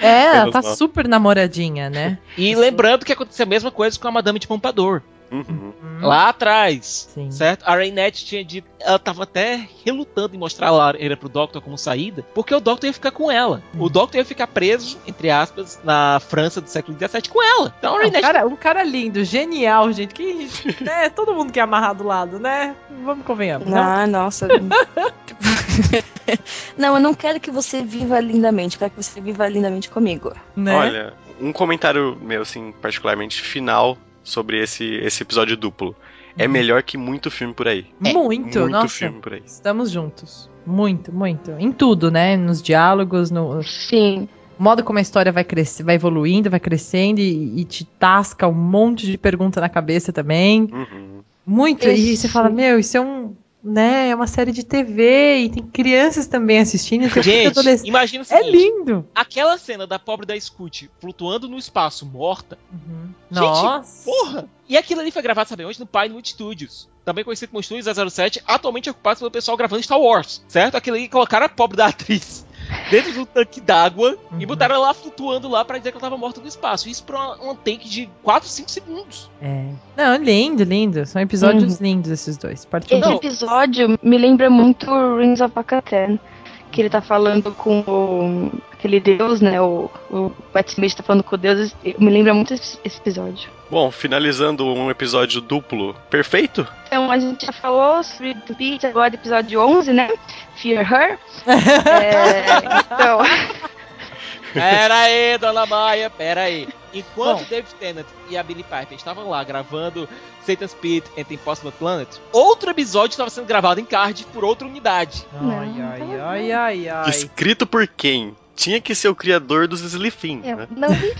[SPEAKER 5] É, ela tá
[SPEAKER 2] mal.
[SPEAKER 5] super namoradinha, né?
[SPEAKER 3] E lembrando que aconteceu a mesma coisa com a Madame de Pompador.
[SPEAKER 2] Uhum.
[SPEAKER 3] Lá atrás.
[SPEAKER 5] Sim.
[SPEAKER 3] Certo? A Rainette tinha dito. Ela tava até relutando em mostrar a Lareira pro Doctor como saída, porque o Doctor ia ficar com ela. O Doctor ia ficar preso, entre aspas, na França do século XVII com ela. Então a
[SPEAKER 5] Um
[SPEAKER 3] Rainette.
[SPEAKER 5] cara, um cara lindo, genial, gente. Que, né, todo mundo quer amarrar do lado, né? Vamos convenhamos. Não?
[SPEAKER 4] Ah, nossa. não, eu não quero que você viva lindamente, eu quero que você viva lindamente comigo.
[SPEAKER 5] Né?
[SPEAKER 2] Olha, um comentário meu, assim, particularmente final sobre esse, esse episódio duplo. É melhor que muito filme por aí.
[SPEAKER 5] muito,
[SPEAKER 2] muito
[SPEAKER 5] nossa.
[SPEAKER 2] filme por aí.
[SPEAKER 5] Estamos juntos. Muito, muito. Em tudo, né? Nos diálogos, no
[SPEAKER 8] Sim.
[SPEAKER 5] modo como a história vai crescer, vai evoluindo, vai crescendo e, e te tasca um monte de pergunta na cabeça também.
[SPEAKER 2] Uhum.
[SPEAKER 5] Muito. E
[SPEAKER 8] Isso.
[SPEAKER 5] você fala, meu, isso é um. Né, é uma série de TV e tem crianças também assistindo. Tem
[SPEAKER 3] Gente, imagina o
[SPEAKER 5] É
[SPEAKER 3] seguinte:
[SPEAKER 5] lindo!
[SPEAKER 3] aquela cena da pobre da Scoot flutuando no espaço, morta.
[SPEAKER 5] Uhum.
[SPEAKER 3] Gente,
[SPEAKER 5] Nossa!
[SPEAKER 3] Porra! E aquilo ali foi gravado, sabe onde? No Pinewood Studios. Também conhecido como Studios 007, atualmente ocupado pelo pessoal gravando Star Wars, certo? Aquilo ali colocaram a pobre da atriz dentro do tanque d'água e
[SPEAKER 5] Uhum.
[SPEAKER 3] botaram ela lá flutuando lá pra dizer que ela tava morta no espaço. Isso pra um take de 4, 5 segundos.
[SPEAKER 5] É. Não, lindo, lindo. São episódios lindos esses dois. Partiu
[SPEAKER 8] Esse
[SPEAKER 3] Não.
[SPEAKER 8] episódio me lembra muito Rings of Akaten. Que ele tá falando com o, aquele deus, né? O, o Matt Smith tá falando com o deus. Me lembra muito esse, esse episódio.
[SPEAKER 2] Bom, finalizando um episódio duplo perfeito.
[SPEAKER 8] Então a gente já falou sobre Beat, agora episódio 11, né? Fear Her. É, então,
[SPEAKER 3] Pera aí, dona Maia, pera aí. Enquanto
[SPEAKER 5] Bom.
[SPEAKER 3] David Tennant e a Billy Piper estavam lá gravando Satan's Pit and the Impossible Planet, outro episódio estava sendo gravado em Cardiff por outra unidade.
[SPEAKER 5] Ai, ai, ai, ai, ai.
[SPEAKER 2] Escrito por quem? Tinha que ser o criador dos Slifin,
[SPEAKER 8] é,
[SPEAKER 2] né?
[SPEAKER 8] não me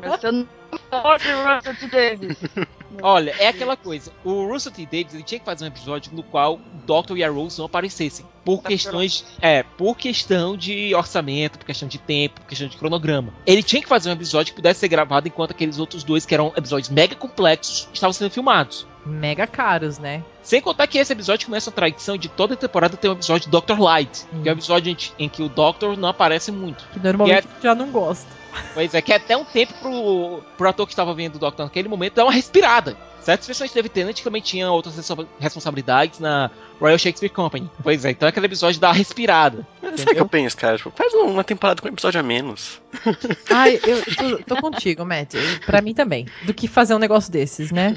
[SPEAKER 8] mas eu não pode Russell T. Davis.
[SPEAKER 3] Olha, é aquela coisa. O Russell T. Davis ele tinha que fazer um episódio no qual o Doctor e a Rose não aparecessem. Por
[SPEAKER 8] Tá
[SPEAKER 3] questões. É, por questão de orçamento, por questão de tempo, por questão de cronograma. Ele tinha que fazer um episódio que pudesse ser gravado enquanto aqueles outros dois, que eram episódios mega complexos, estavam sendo filmados.
[SPEAKER 5] mega caros, né?
[SPEAKER 3] Sem contar que esse episódio começa a tradição de toda temporada ter um episódio de Dr. Light,
[SPEAKER 5] Hum.
[SPEAKER 3] que é um episódio em, em que o Doctor não aparece muito.
[SPEAKER 5] Que normalmente eu já não gosto.
[SPEAKER 3] Pois é, que é até um tempo pro, pro ator que estava vendo o Doctor naquele momento dar uma respirada. Certas pessoas teve Tennant também tinham outras respo- responsabilidades na Royal Shakespeare Company. Pois é, então é aquele episódio da respirada.
[SPEAKER 2] Sabe o que eu penso, cara? Tipo, faz uma temporada com um episódio a menos.
[SPEAKER 5] Ai, eu tô, tô contigo, Matt. Pra mim também. Do que fazer um negócio desses, né?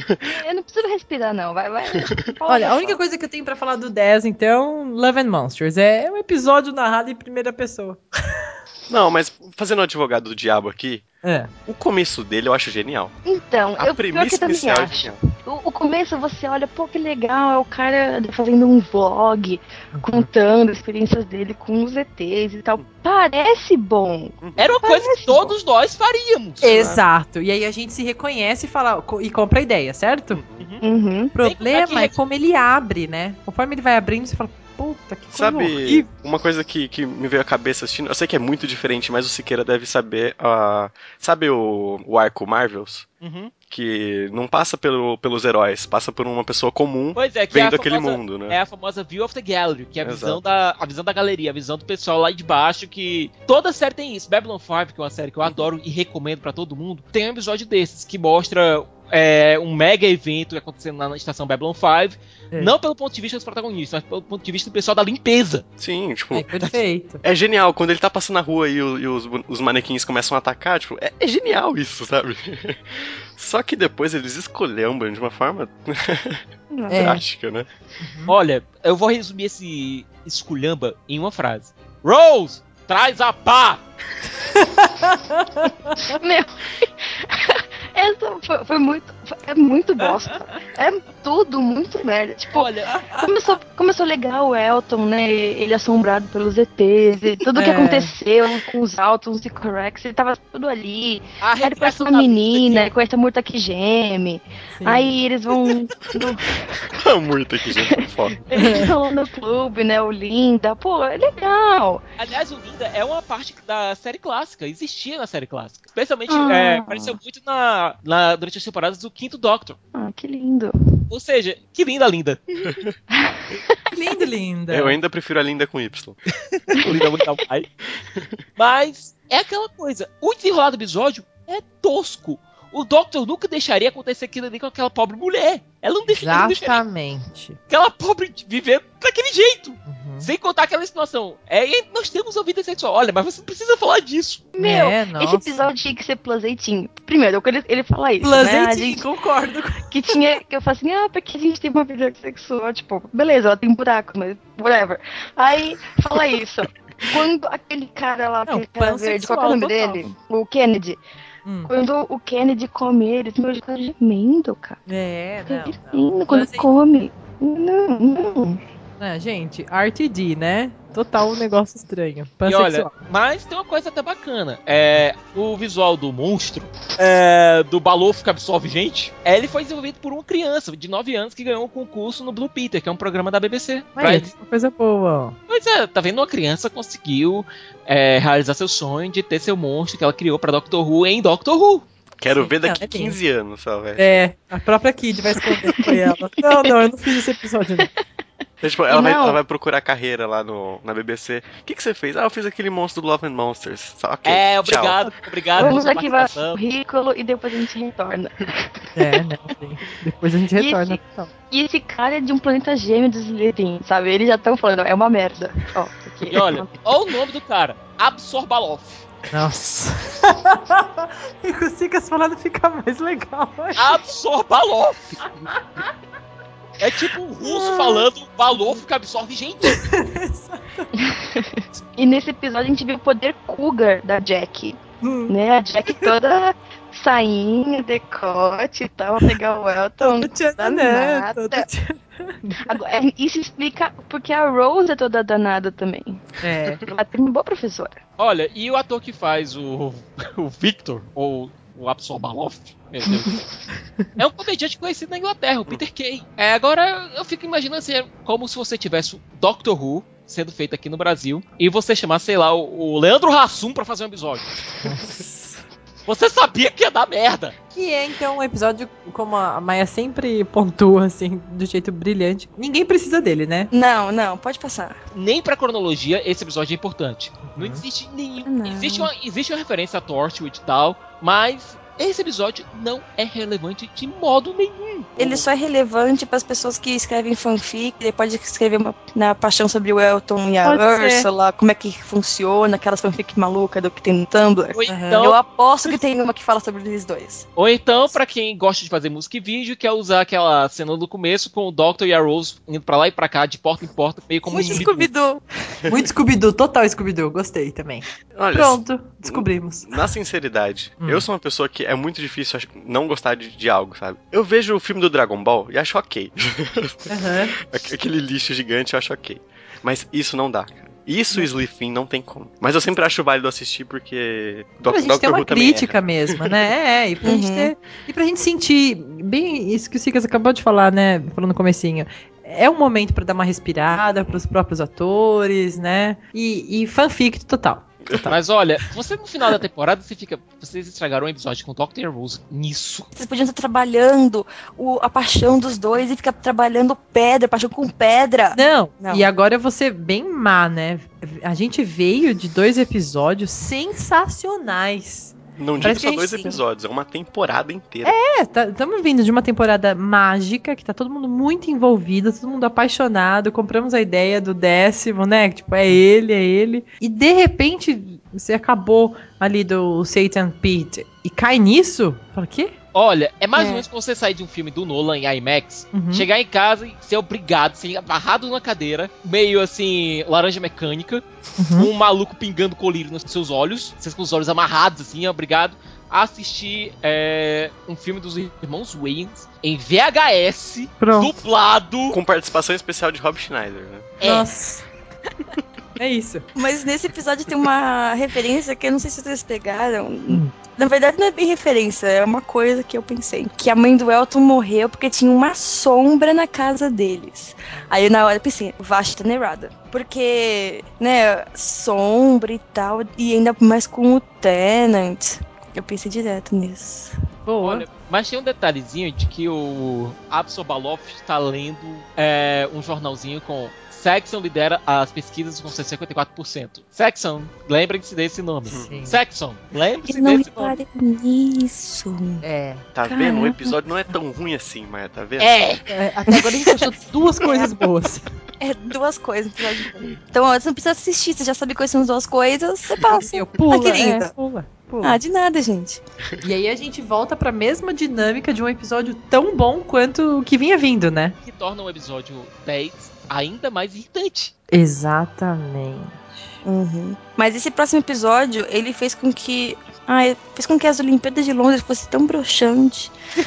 [SPEAKER 8] Eu não preciso respirar, não. Vai, vai.
[SPEAKER 5] Olha, a única coisa que eu tenho pra falar do 10, então, Love and Monsters. É um episódio narrado em primeira pessoa.
[SPEAKER 2] Não, mas fazendo o advogado do diabo aqui,
[SPEAKER 5] É.
[SPEAKER 2] o começo dele eu acho genial.
[SPEAKER 8] Então,
[SPEAKER 2] A
[SPEAKER 8] eu, eu
[SPEAKER 2] premissa
[SPEAKER 8] também
[SPEAKER 2] inicial é
[SPEAKER 8] acho. O, o começo você olha, pô, que legal, é o cara fazendo um vlog, contando as experiências dele com os ETs e tal. Parece bom.
[SPEAKER 3] Era uma coisa que todos nós faríamos.
[SPEAKER 5] Exato. E aí a gente se reconhece e fala e compra a ideia, certo?
[SPEAKER 8] Uhum.
[SPEAKER 5] O problema é como ele abre, né? Conforme ele vai abrindo, você fala, puta, que
[SPEAKER 2] Sabe,
[SPEAKER 5] horrível.
[SPEAKER 2] uma coisa que, que me veio à cabeça assistindo, eu sei que é muito diferente, mas o Siqueira deve saber. ah, sabe o, o arco Marvels?
[SPEAKER 3] Uhum.
[SPEAKER 2] Que não passa pelo, pelos heróis, passa por uma pessoa comum
[SPEAKER 3] Pois é, é
[SPEAKER 2] vendo
[SPEAKER 3] a
[SPEAKER 2] aquele
[SPEAKER 3] famosa-
[SPEAKER 2] mundo, né?
[SPEAKER 3] É a famosa View of the Gallery, que é a visão, da, a visão da galeria, a visão do pessoal lá de baixo, que toda série tem isso. Babylon 5, que é uma série que eu adoro e recomendo pra todo mundo, tem um episódio desses, que mostra é, um mega evento acontecendo lá na estação Babylon 5,
[SPEAKER 5] É.
[SPEAKER 3] não pelo ponto de vista dos protagonistas, mas pelo ponto de vista do pessoal da limpeza.
[SPEAKER 2] Sim, tipo.
[SPEAKER 5] É perfeito.
[SPEAKER 2] É genial, quando ele tá passando na rua e, o- e os, os manequins começam a atacar, tipo, é, é genial isso, sabe? Só que depois eles escolham de uma forma
[SPEAKER 5] É.
[SPEAKER 2] drástica, né?
[SPEAKER 3] Olha, eu vou resumir esse esculhamba em uma frase. Rose, traz a pá!
[SPEAKER 8] Meu, essa foi, foi muito. É muito bosta. É tudo muito merda. Tipo,
[SPEAKER 3] Olha,
[SPEAKER 8] começou, começou legal o Elton, né? Ele assombrado pelos ETs, e tudo que
[SPEAKER 5] É.
[SPEAKER 8] aconteceu com os Altons e Correx, ele tava tudo ali.
[SPEAKER 3] a
[SPEAKER 8] Aí depois uma
[SPEAKER 3] da
[SPEAKER 8] menina com essa murta que geme.
[SPEAKER 5] Sim.
[SPEAKER 8] Aí eles vão. no-
[SPEAKER 2] Muito aqui, gente, foda.
[SPEAKER 8] eles vão no clube, né? O Linda. Pô, é legal.
[SPEAKER 3] Aliás, o Linda é uma parte da série clássica, existia na série clássica. Especialmente,
[SPEAKER 8] Ah.
[SPEAKER 3] é, apareceu muito na, na- durante as temporadas do quinto Doctor.
[SPEAKER 8] Ah, que lindo.
[SPEAKER 3] Ou seja, que linda, linda.
[SPEAKER 5] Lindo, linda.
[SPEAKER 2] Eu ainda prefiro a Linda com Y.
[SPEAKER 3] linda muito mais. Mas é aquela coisa, o desenrolar do episódio é tosco. O Doctor nunca deixaria acontecer aquilo ali com aquela pobre mulher. Ela não, deixa, não deixaria
[SPEAKER 5] Exatamente.
[SPEAKER 3] aquela pobre viver daquele jeito.
[SPEAKER 5] Uhum.
[SPEAKER 3] Sem contar aquela situação. É, e nós temos a vida sexual. Olha, mas você não precisa falar disso.
[SPEAKER 8] Meu,
[SPEAKER 5] É,
[SPEAKER 8] esse episódio tinha que ser 18. Primeiro, quando ele, ele fala isso. Né? A
[SPEAKER 5] 18,
[SPEAKER 8] gente-
[SPEAKER 5] concordo.
[SPEAKER 8] que tinha. Que eu falo assim, ah, porque a gente tem uma vida sexual. Tipo, beleza, ela tem buraco, mas whatever. Aí fala isso. Quando aquele cara lá,
[SPEAKER 5] Não,
[SPEAKER 8] aquele cara verde, qual que é o nome
[SPEAKER 5] pansexual
[SPEAKER 8] dele? O Kennedy.
[SPEAKER 5] Hum.
[SPEAKER 8] Quando o Kennedy come eles, meu, ele tá gemendo, cara.
[SPEAKER 5] É,
[SPEAKER 8] Tá
[SPEAKER 5] não, não.
[SPEAKER 8] quando
[SPEAKER 5] 18.
[SPEAKER 8] come. Não, não.
[SPEAKER 5] Ah, gente, RTD, né? Total um negócio estranho.
[SPEAKER 3] E olha, mas tem uma coisa até bacana. É, o visual do monstro, é, do balofo que absorve gente, é, ele foi desenvolvido por uma criança de 9 anos que ganhou um concurso no Blue Peter, que é um programa da BBC. Pra-
[SPEAKER 5] Aí, uma coisa boa.
[SPEAKER 3] Pois é, tá vendo? Uma criança conseguiu é, realizar seu sonho de ter seu monstro que ela criou pra Doctor Who em Doctor Who.
[SPEAKER 2] Quero
[SPEAKER 5] Sim,
[SPEAKER 2] ver
[SPEAKER 5] não,
[SPEAKER 2] daqui
[SPEAKER 5] é
[SPEAKER 2] 15 anos, só, velho.
[SPEAKER 5] É, a própria Kid vai esconder que foi ela. Não, não, eu não fiz esse episódio. Não.
[SPEAKER 2] Então, tipo, ela, vai, ela vai procurar carreira lá no, na BBC. O que, que você fez? Ah, eu fiz aquele monstro do Love and Monsters. Só, ok,
[SPEAKER 3] é,
[SPEAKER 2] tchau.
[SPEAKER 3] obrigado, obrigado.
[SPEAKER 8] Vamos arquivar o currículo e depois a gente retorna.
[SPEAKER 5] É, né? sim. Depois a gente
[SPEAKER 8] E
[SPEAKER 5] retorna.
[SPEAKER 8] esse-
[SPEAKER 5] então.
[SPEAKER 8] E esse cara é de um planeta gêmeo dos Slytherin, sabe? Eles já estão falando, é uma merda. Ó, aqui.
[SPEAKER 3] E olha, olha o nome do cara: Absorbaloff.
[SPEAKER 5] Nossa. e com o Sicas falando fica mais legal.
[SPEAKER 3] Absorbaloff. É tipo um russo falando balofo que absorve gente.
[SPEAKER 8] E nesse episódio a gente vê o poder cougar da Jack,
[SPEAKER 5] Hum,
[SPEAKER 8] né? A Jack toda sainha, decote e tal, pegar o Elton. Danada. Agora, é, isso explica porque a Rose é toda danada também.
[SPEAKER 5] É.
[SPEAKER 8] Ela tem uma boa professora.
[SPEAKER 3] Olha, e o ator que faz o, o Victor, ou o Absorbaloff, meu Deus, é um comediante conhecido na Inglaterra, o Peter Kay. É, agora eu fico imaginando assim, como se você tivesse o Doctor Who sendo feito aqui no Brasil e você chamasse, sei lá, o, o Leandro Hassum pra fazer um episódio. Você sabia que ia dar merda.
[SPEAKER 5] Que é, então, um episódio, como a Maia sempre pontua, assim, do jeito brilhante. Ninguém precisa dele, né?
[SPEAKER 8] Não, não, pode passar.
[SPEAKER 3] Nem pra cronologia esse episódio é importante. Não
[SPEAKER 5] Uhum.
[SPEAKER 3] existe nenhum.
[SPEAKER 8] Não.
[SPEAKER 3] Existe, uma, existe uma referência a Torchwood e tal, mas esse episódio não é relevante de modo nenhum.
[SPEAKER 8] Ele só é relevante para as pessoas que escrevem fanfic. Ele pode escrever uma, na paixão sobre o Elton e a
[SPEAKER 5] Pode ser.
[SPEAKER 8] Ursula, como é que funciona, aquelas fanfic maluca do que tem no Tumblr.
[SPEAKER 3] Ou então,
[SPEAKER 8] Eu aposto que tem uma que fala sobre eles dois.
[SPEAKER 3] ou então, pra quem gosta de fazer música e vídeo, quer usar aquela cena do começo com o Doctor e a Rose indo pra lá e pra cá, de porta em porta, meio como
[SPEAKER 8] Muito
[SPEAKER 3] Scooby-Doo.
[SPEAKER 8] Scooby-Doo.
[SPEAKER 5] Muito Scooby-Doo, total Scooby-Doo. Gostei também.
[SPEAKER 2] Olha,
[SPEAKER 5] Pronto, descobrimos.
[SPEAKER 2] Na sinceridade,
[SPEAKER 5] Hum.
[SPEAKER 2] eu sou uma pessoa que é muito difícil não gostar de, de algo, sabe? Eu vejo o filme do Dragon Ball e acho ok. Aqu- Aquele lixo gigante eu acho ok. Mas isso não dá, cara. Isso e Sleeping não tem como. Mas eu sempre acho válido assistir porque
[SPEAKER 5] Pra
[SPEAKER 2] Doc-
[SPEAKER 5] gente ter
[SPEAKER 2] Doctor
[SPEAKER 5] uma
[SPEAKER 2] Who
[SPEAKER 5] crítica mesmo, né? É, e pra, gente
[SPEAKER 8] Uhum.
[SPEAKER 5] ter, e pra gente sentir bem isso que o Sikas acabou de falar, né? Falando no comecinho. É um momento pra dar uma respirada pros próprios atores, né? E, e fanfic total.
[SPEAKER 3] Mas olha, você no final da temporada, você fica. Vocês estragaram um episódio com o Doctor e a Rose nisso.
[SPEAKER 8] Vocês podiam estar trabalhando o- a paixão dos dois e ficar trabalhando pedra, paixão com pedra.
[SPEAKER 5] Não,
[SPEAKER 8] Não.
[SPEAKER 5] e agora eu vou ser bem má, né? A gente veio de dois episódios sensacionais.
[SPEAKER 2] Não digo
[SPEAKER 5] Parece
[SPEAKER 2] só dois
[SPEAKER 8] gente-
[SPEAKER 2] episódios, é uma temporada inteira.
[SPEAKER 5] É, estamos vindo de uma temporada mágica, que tá todo mundo muito envolvido, todo mundo apaixonado. Compramos a ideia do décimo, né? Tipo, é ele, é ele. E de repente, você acabou ali do Satan Pete e cai nisso? Fala, quê?
[SPEAKER 3] Olha, é mais
[SPEAKER 8] É.
[SPEAKER 3] ou menos como você sair de um filme do Nolan em IMAX,
[SPEAKER 5] Uhum.
[SPEAKER 3] chegar em casa e ser obrigado, ser amarrado numa cadeira, meio assim, laranja mecânica,
[SPEAKER 5] Uhum.
[SPEAKER 3] um maluco pingando colírio nos seus olhos, vocês com os olhos amarrados, assim, obrigado a assistir é, um filme dos irmãos Wayans em VHS,
[SPEAKER 5] Pronto.
[SPEAKER 3] dublado.
[SPEAKER 2] Com participação especial de Rob Schneider, né?
[SPEAKER 3] É,
[SPEAKER 5] Nossa. é isso.
[SPEAKER 8] Mas nesse episódio tem uma referência que eu não sei se vocês pegaram. Na verdade, não é bem referência, é uma coisa que eu pensei. Que a mãe do Elton morreu porque tinha uma sombra na casa deles. Aí na hora eu pensei, Vashta Nerada. Porque, né, sombra e tal, e ainda mais com o Tenant. Eu pensei direto nisso.
[SPEAKER 5] Boa.
[SPEAKER 3] Olha, mas tem um detalhezinho de que o Absol está lendo é, um jornalzinho com Saxon lidera as pesquisas com 54%. Saxon, lembrem-se desse nome.
[SPEAKER 5] Sim.
[SPEAKER 3] Saxon,
[SPEAKER 8] não
[SPEAKER 3] desse nome.
[SPEAKER 8] nisso.
[SPEAKER 5] É.
[SPEAKER 2] Tá
[SPEAKER 8] Caramba.
[SPEAKER 2] vendo? O episódio não é tão ruim assim, Maia, tá vendo?
[SPEAKER 3] É,
[SPEAKER 5] É, Até agora a gente achou duas coisas boas.
[SPEAKER 8] É duas coisas. Então, ó, você não precisa assistir, você já sabe quais são as duas coisas, você passa.
[SPEAKER 5] Eu pula,
[SPEAKER 8] Ah, querida.
[SPEAKER 5] é, pula, pula.
[SPEAKER 8] Ah, de nada, gente.
[SPEAKER 5] E aí a gente volta pra mesma dinâmica de um episódio tão bom quanto o que vinha vindo, né?
[SPEAKER 3] que torna o episódio 10 ainda mais irritante.
[SPEAKER 5] Exatamente.
[SPEAKER 8] Uhum. Mas esse próximo episódio, ele fez com que. Ai, fez com que as Olimpíadas de Londres fossem tão broxante.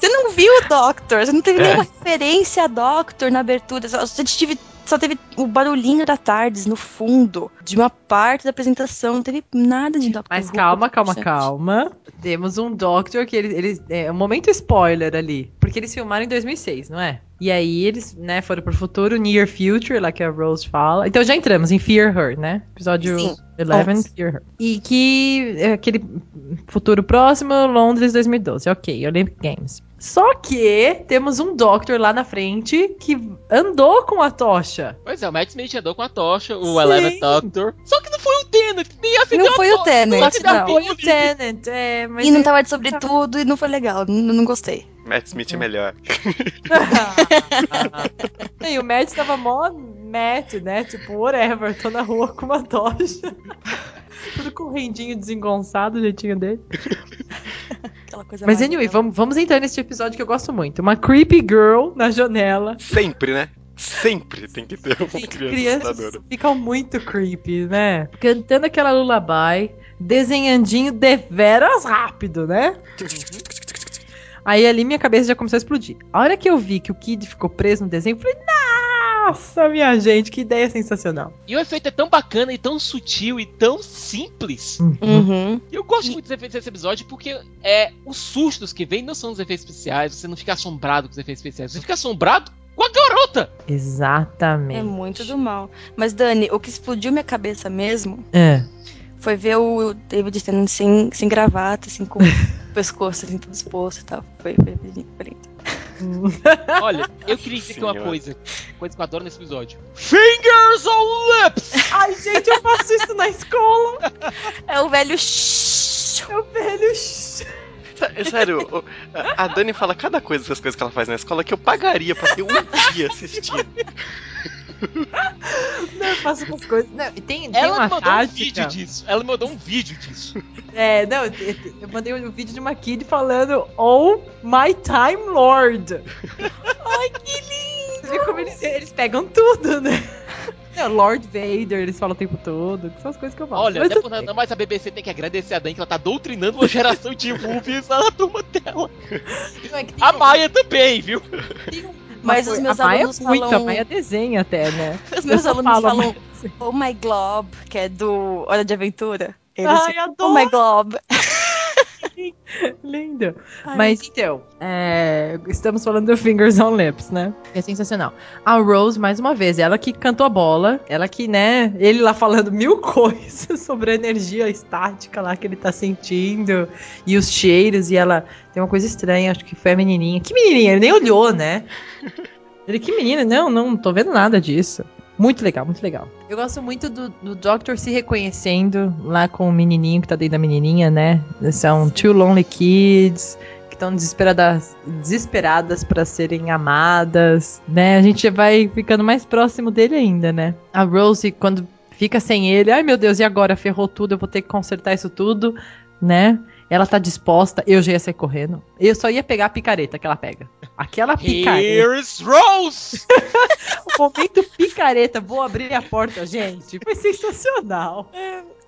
[SPEAKER 8] Você não viu o Doctor, você não teve
[SPEAKER 2] É.
[SPEAKER 8] nenhuma referência a Doctor na abertura. Só tive, só teve o barulhinho da Tardes no fundo, de uma parte da apresentação. Não teve nada de Doctor.
[SPEAKER 5] Mas calma, calma, calma. Temos um Doctor que eles. eles é um momento spoiler ali. Porque eles filmaram em 2006, não é? E aí eles, né, foram pro futuro, Near Future, lá que a Rose fala. Então já entramos em Fear Her, né? Episódio
[SPEAKER 8] Sim.
[SPEAKER 5] 11,
[SPEAKER 8] Onze.
[SPEAKER 5] Fear Her. E que é aquele futuro próximo, Londres 2012. Ok, Olympic Games. Só que temos um Doctor lá na frente que andou com a tocha.
[SPEAKER 3] Pois é, o Matt Smith andou com a tocha, o
[SPEAKER 5] Sim.
[SPEAKER 3] Eleven Doctor. Só que não foi o Tennant, nem acendeu
[SPEAKER 8] Não
[SPEAKER 3] a
[SPEAKER 8] foi o
[SPEAKER 3] dá
[SPEAKER 8] não.
[SPEAKER 5] Foi o Tenant, é, mas
[SPEAKER 8] E não tava de sobretudo e não foi legal. Não, não gostei.
[SPEAKER 2] Matt Smith é melhor.
[SPEAKER 5] e o Matt tava mó Matt, né? Tipo, whatever, tô na rua com uma tocha. Tudo com o rendinho desengonçado, o jeitinho dele.
[SPEAKER 8] Aquela coisa
[SPEAKER 5] Mas anyway, vamos, vamos entrar nesse episódio que eu gosto muito. Uma creepy girl na janela.
[SPEAKER 2] Sempre, né? Sempre tem que ter uma
[SPEAKER 5] Sim,
[SPEAKER 2] criança
[SPEAKER 5] crianças
[SPEAKER 2] assustadora.
[SPEAKER 5] ficam muito creepy, né? Cantando aquela lullaby, desenhandinho deveras rápido, né? Aí ali minha cabeça já começou a explodir. A hora que eu vi que o Kid ficou preso no desenho, eu falei, nossa, minha gente, que ideia sensacional.
[SPEAKER 3] E o efeito é tão bacana e tão sutil e tão simples.
[SPEAKER 8] Uhum.
[SPEAKER 3] E eu gosto muito dos efeitos desse episódio porque é os sustos que vêm não são os efeitos especiais, você não fica assombrado com os efeitos especiais, você fica assombrado com a garota.
[SPEAKER 5] Exatamente.
[SPEAKER 8] É muito do mal. Mas, Dani, o que explodiu minha cabeça mesmo
[SPEAKER 5] É.
[SPEAKER 4] foi ver o David Tennant sem, sem gravata, assim, com o pescoço assim, todo exposto e tal. Foi, foi, foi, foi lindo.
[SPEAKER 3] Olha, eu queria dizer que uma coisa, coisa que eu adoro nesse episódio. Fingers on lips!
[SPEAKER 5] Ai, gente, eu faço isso na escola.
[SPEAKER 4] É o velho shhh.
[SPEAKER 5] É o velho.
[SPEAKER 2] Sé- Sério, o- a a Dani fala cada coisa dessas coisas que ela faz na escola que eu pagaria pra ter um dia assistindo.
[SPEAKER 5] Não, eu faço umas coisas. Não, tem, tem
[SPEAKER 3] Ela
[SPEAKER 5] uma
[SPEAKER 3] mandou um
[SPEAKER 5] tática.
[SPEAKER 3] vídeo disso. Ela mandou um vídeo disso.
[SPEAKER 5] É, não, eu, mandei um vídeo de uma kid falando Oh my time lord. Ai, que lindo! Você vê como eles, eles pegam tudo, né? Não, Lord Vader, eles falam o tempo todo, que são as coisas que eu falo.
[SPEAKER 3] Olha,
[SPEAKER 5] Mas
[SPEAKER 3] não é por nada, mas a BBC tem que agradecer a Dan que ela tá doutrinando uma geração de movies na turma dela.
[SPEAKER 5] Não, é
[SPEAKER 3] A
[SPEAKER 5] um-
[SPEAKER 3] Maia também, viu?
[SPEAKER 5] tem um-
[SPEAKER 4] Mas
[SPEAKER 5] uma
[SPEAKER 4] os meus alunos
[SPEAKER 5] é muito,
[SPEAKER 4] falam-
[SPEAKER 5] A Maia desenha até, né?
[SPEAKER 4] Os meus
[SPEAKER 5] Eu
[SPEAKER 4] alunos falam Oh My Globe, que é do Hora de Aventura. Eles
[SPEAKER 5] Ai, adoro.
[SPEAKER 4] Oh My Globe.
[SPEAKER 5] Lindo.
[SPEAKER 4] Ai,
[SPEAKER 5] Mas então, é, estamos falando do Fingers on Lips, né? É sensacional. A Rose, mais uma vez, ela que cantou a bola, ela que, né, ele lá falando mil coisas sobre a energia estática lá que ele tá sentindo e os cheiros, e ela tem uma coisa estranha, acho que foi a menininha. Que menininha? Ele nem olhou, né? Ele, que menina? Não, não tô vendo nada disso. Muito legal, muito legal. Eu gosto muito do, do Doctor se reconhecendo lá com o menininho que tá dentro da menininha, né? São two lonely kids que estão desesperadas, desesperadas para serem amadas, né? A gente vai ficando mais próximo dele ainda, né? A Rose, quando fica sem ele, ai meu Deus, e agora? Ferrou tudo, eu vou ter que consertar isso tudo, né? Ela tá disposta, eu já ia sair correndo. Eu só ia pegar a picareta que ela pega. Aquela picareta.
[SPEAKER 3] Here's Rose!
[SPEAKER 5] O momento picareta, vou abrir a porta, gente. Foi sensacional.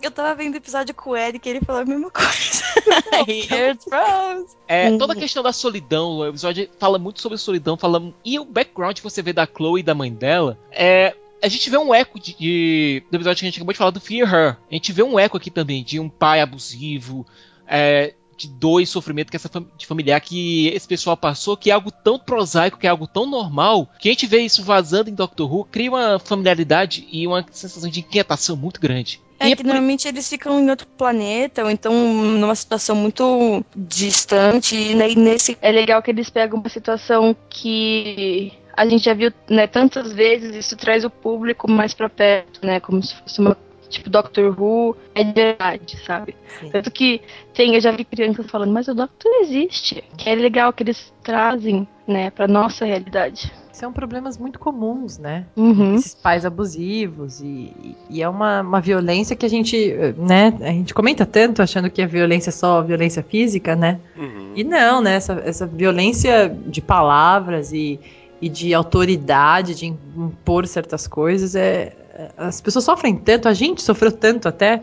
[SPEAKER 4] Eu tava vendo o episódio com o Eric e ele falou a mesma coisa. Here's Rose.
[SPEAKER 3] É,
[SPEAKER 4] Uhum.
[SPEAKER 3] toda a questão da solidão, o episódio fala muito sobre solidão, fala e o background que você vê da Chloe e da mãe dela, é a gente vê um eco de, de- do episódio que a gente acabou de falar do Fear Her. A gente vê um eco aqui também de um pai abusivo, é, de dor e sofrimento que essa fam- de familiar que esse pessoal passou, que é algo tão prosaico, que é algo tão normal, que a gente vê isso vazando em Doctor Who, cria uma familiaridade e uma sensação de inquietação muito grande.
[SPEAKER 4] É
[SPEAKER 3] E
[SPEAKER 4] que
[SPEAKER 3] por-
[SPEAKER 4] normalmente eles ficam em outro planeta, ou então numa situação muito distante, e ne- nesse.
[SPEAKER 8] É legal que eles pegam uma situação que a gente já viu né, tantas vezes, isso traz o público mais pra perto, né? Como se fosse uma. Tipo, Doctor Who é de verdade, sabe?
[SPEAKER 5] Sim.
[SPEAKER 8] Tanto que tem, eu já vi crianças falando, mas o Doctor existe. Que é legal que eles trazem, né, pra nossa realidade.
[SPEAKER 5] São problemas muito comuns, né?
[SPEAKER 8] Uhum.
[SPEAKER 5] Esses pais abusivos e, e é uma, uma violência que a gente, né? A gente comenta tanto achando que a violência é só violência física, né?
[SPEAKER 2] Uhum.
[SPEAKER 5] E não, né? Essa, essa violência de palavras e, e de autoridade, de impor certas coisas, é, as pessoas sofrem tanto, a gente sofreu tanto até,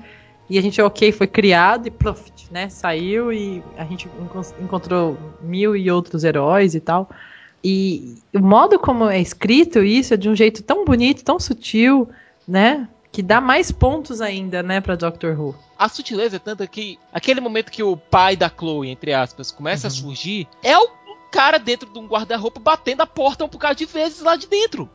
[SPEAKER 5] e a gente, ok, foi criado e profit, né? Saiu e a gente encon- encontrou mil e outros heróis e tal. E o modo como é escrito isso é de um jeito tão bonito, tão sutil, né? Que dá mais pontos ainda, né, pra Doctor Who.
[SPEAKER 3] A sutileza é tanta que aquele momento que o pai da Chloe, entre aspas, começa a
[SPEAKER 5] Uhum.
[SPEAKER 3] surgir, é o cara dentro de um guarda-roupa batendo a porta um bocado de vezes lá de dentro.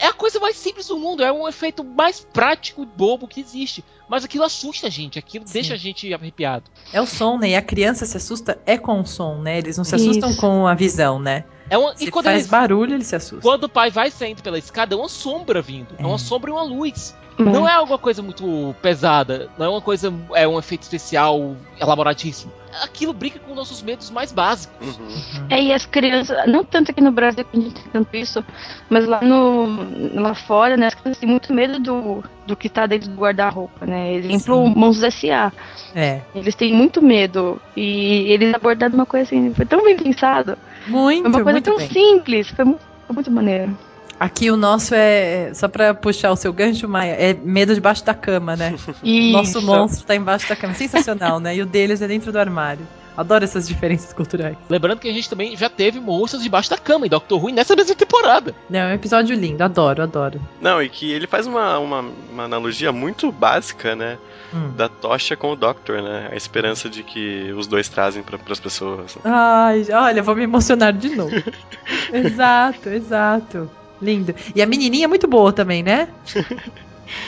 [SPEAKER 3] É a coisa mais simples do mundo, é um efeito mais prático e bobo que existe. Mas aquilo assusta a gente, aquilo
[SPEAKER 5] Sim.
[SPEAKER 3] deixa a gente arrepiado.
[SPEAKER 5] É o som, né? E a criança se assusta é com o som, né? Eles não se assustam
[SPEAKER 8] Isso.
[SPEAKER 5] com a visão, né?
[SPEAKER 3] É uma,
[SPEAKER 5] Se
[SPEAKER 3] e quando,
[SPEAKER 5] faz
[SPEAKER 3] eles-
[SPEAKER 5] barulho, ele se assusta.
[SPEAKER 3] quando o pai vai saindo pela escada, é uma sombra vindo. É,
[SPEAKER 5] É.
[SPEAKER 3] uma sombra e uma luz.
[SPEAKER 8] Uhum.
[SPEAKER 3] Não é alguma coisa muito pesada, não é uma coisa, é um efeito especial elaboradíssimo. Aquilo brinca com nossos medos mais básicos.
[SPEAKER 2] Uhum.
[SPEAKER 8] É, e as crianças, não tanto aqui no Brasil que a gente tem tanto isso, mas lá no lá fora, né, as crianças têm muito medo do, do que tá dentro do guarda-roupa, né? Exemplo,
[SPEAKER 5] Sim.
[SPEAKER 8] Monstros S.A.
[SPEAKER 5] É.
[SPEAKER 8] Eles têm muito medo. E eles abordaram uma coisa assim, foi tão bem pensado.
[SPEAKER 5] Muito,
[SPEAKER 8] Foi uma coisa
[SPEAKER 5] muito
[SPEAKER 8] tão
[SPEAKER 5] bem.
[SPEAKER 8] simples, foi muito, foi muito maneiro.
[SPEAKER 5] Aqui o nosso é, só pra puxar o seu gancho, Maia, é medo debaixo da cama, né?
[SPEAKER 8] E
[SPEAKER 5] Nosso monstro tá embaixo da cama. Sensacional, né? E o deles é dentro do armário. Adoro essas diferenças culturais.
[SPEAKER 3] Lembrando que a gente também já teve monstros debaixo da cama em Doctor Who nessa mesma temporada.
[SPEAKER 5] Não, é um episódio lindo, adoro, adoro.
[SPEAKER 2] Não, e que ele faz uma, uma, uma analogia muito básica, né?
[SPEAKER 5] Hum.
[SPEAKER 2] Da tocha com o Doctor, né? A esperança de que os dois trazem para as pessoas.
[SPEAKER 5] Ai, olha, vou me emocionar de novo. exato, exato. Lindo. E a menininha é muito boa também, né?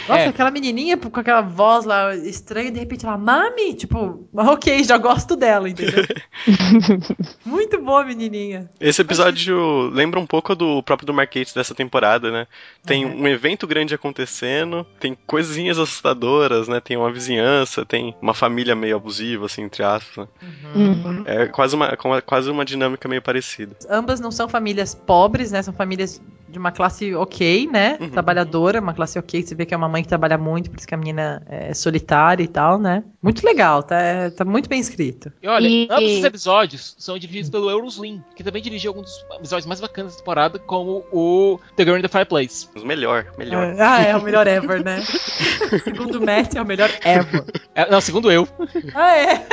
[SPEAKER 5] Nossa,
[SPEAKER 3] É.
[SPEAKER 5] aquela menininha com aquela voz lá estranha, de repente ela, mami, tipo, ok, já gosto dela, entendeu? Muito boa, menininha.
[SPEAKER 2] Esse episódio lembra um pouco do próprio do Mark Gates dessa temporada, né? Tem um evento grande acontecendo, tem coisinhas assustadoras, né? Tem uma vizinhança, tem uma família meio abusiva, assim, entre aspas. né?
[SPEAKER 8] Uhum.
[SPEAKER 2] É quase uma, com- quase uma dinâmica meio parecida.
[SPEAKER 5] Ambas não são famílias pobres, né? São famílias de uma classe ok, né?
[SPEAKER 2] Uhum.
[SPEAKER 5] Trabalhadora, uma classe ok. Você vê que é uma mãe que trabalha muito, por isso que a menina é solitária e tal, né? Muito legal, tá, é- tá muito bem escrito.
[SPEAKER 3] E olha,
[SPEAKER 8] E-
[SPEAKER 3] ambos os episódios são dirigidos pelo Euroslim, que também dirigiu alguns dos episódios mais bacanas da temporada, como o The Girl in the Fireplace.
[SPEAKER 2] Mas melhor, melhor.
[SPEAKER 5] É, ah, é o melhor ever, né? Segundo o Matt, é o melhor ever.
[SPEAKER 3] É, não, segundo eu.
[SPEAKER 5] Ah, é?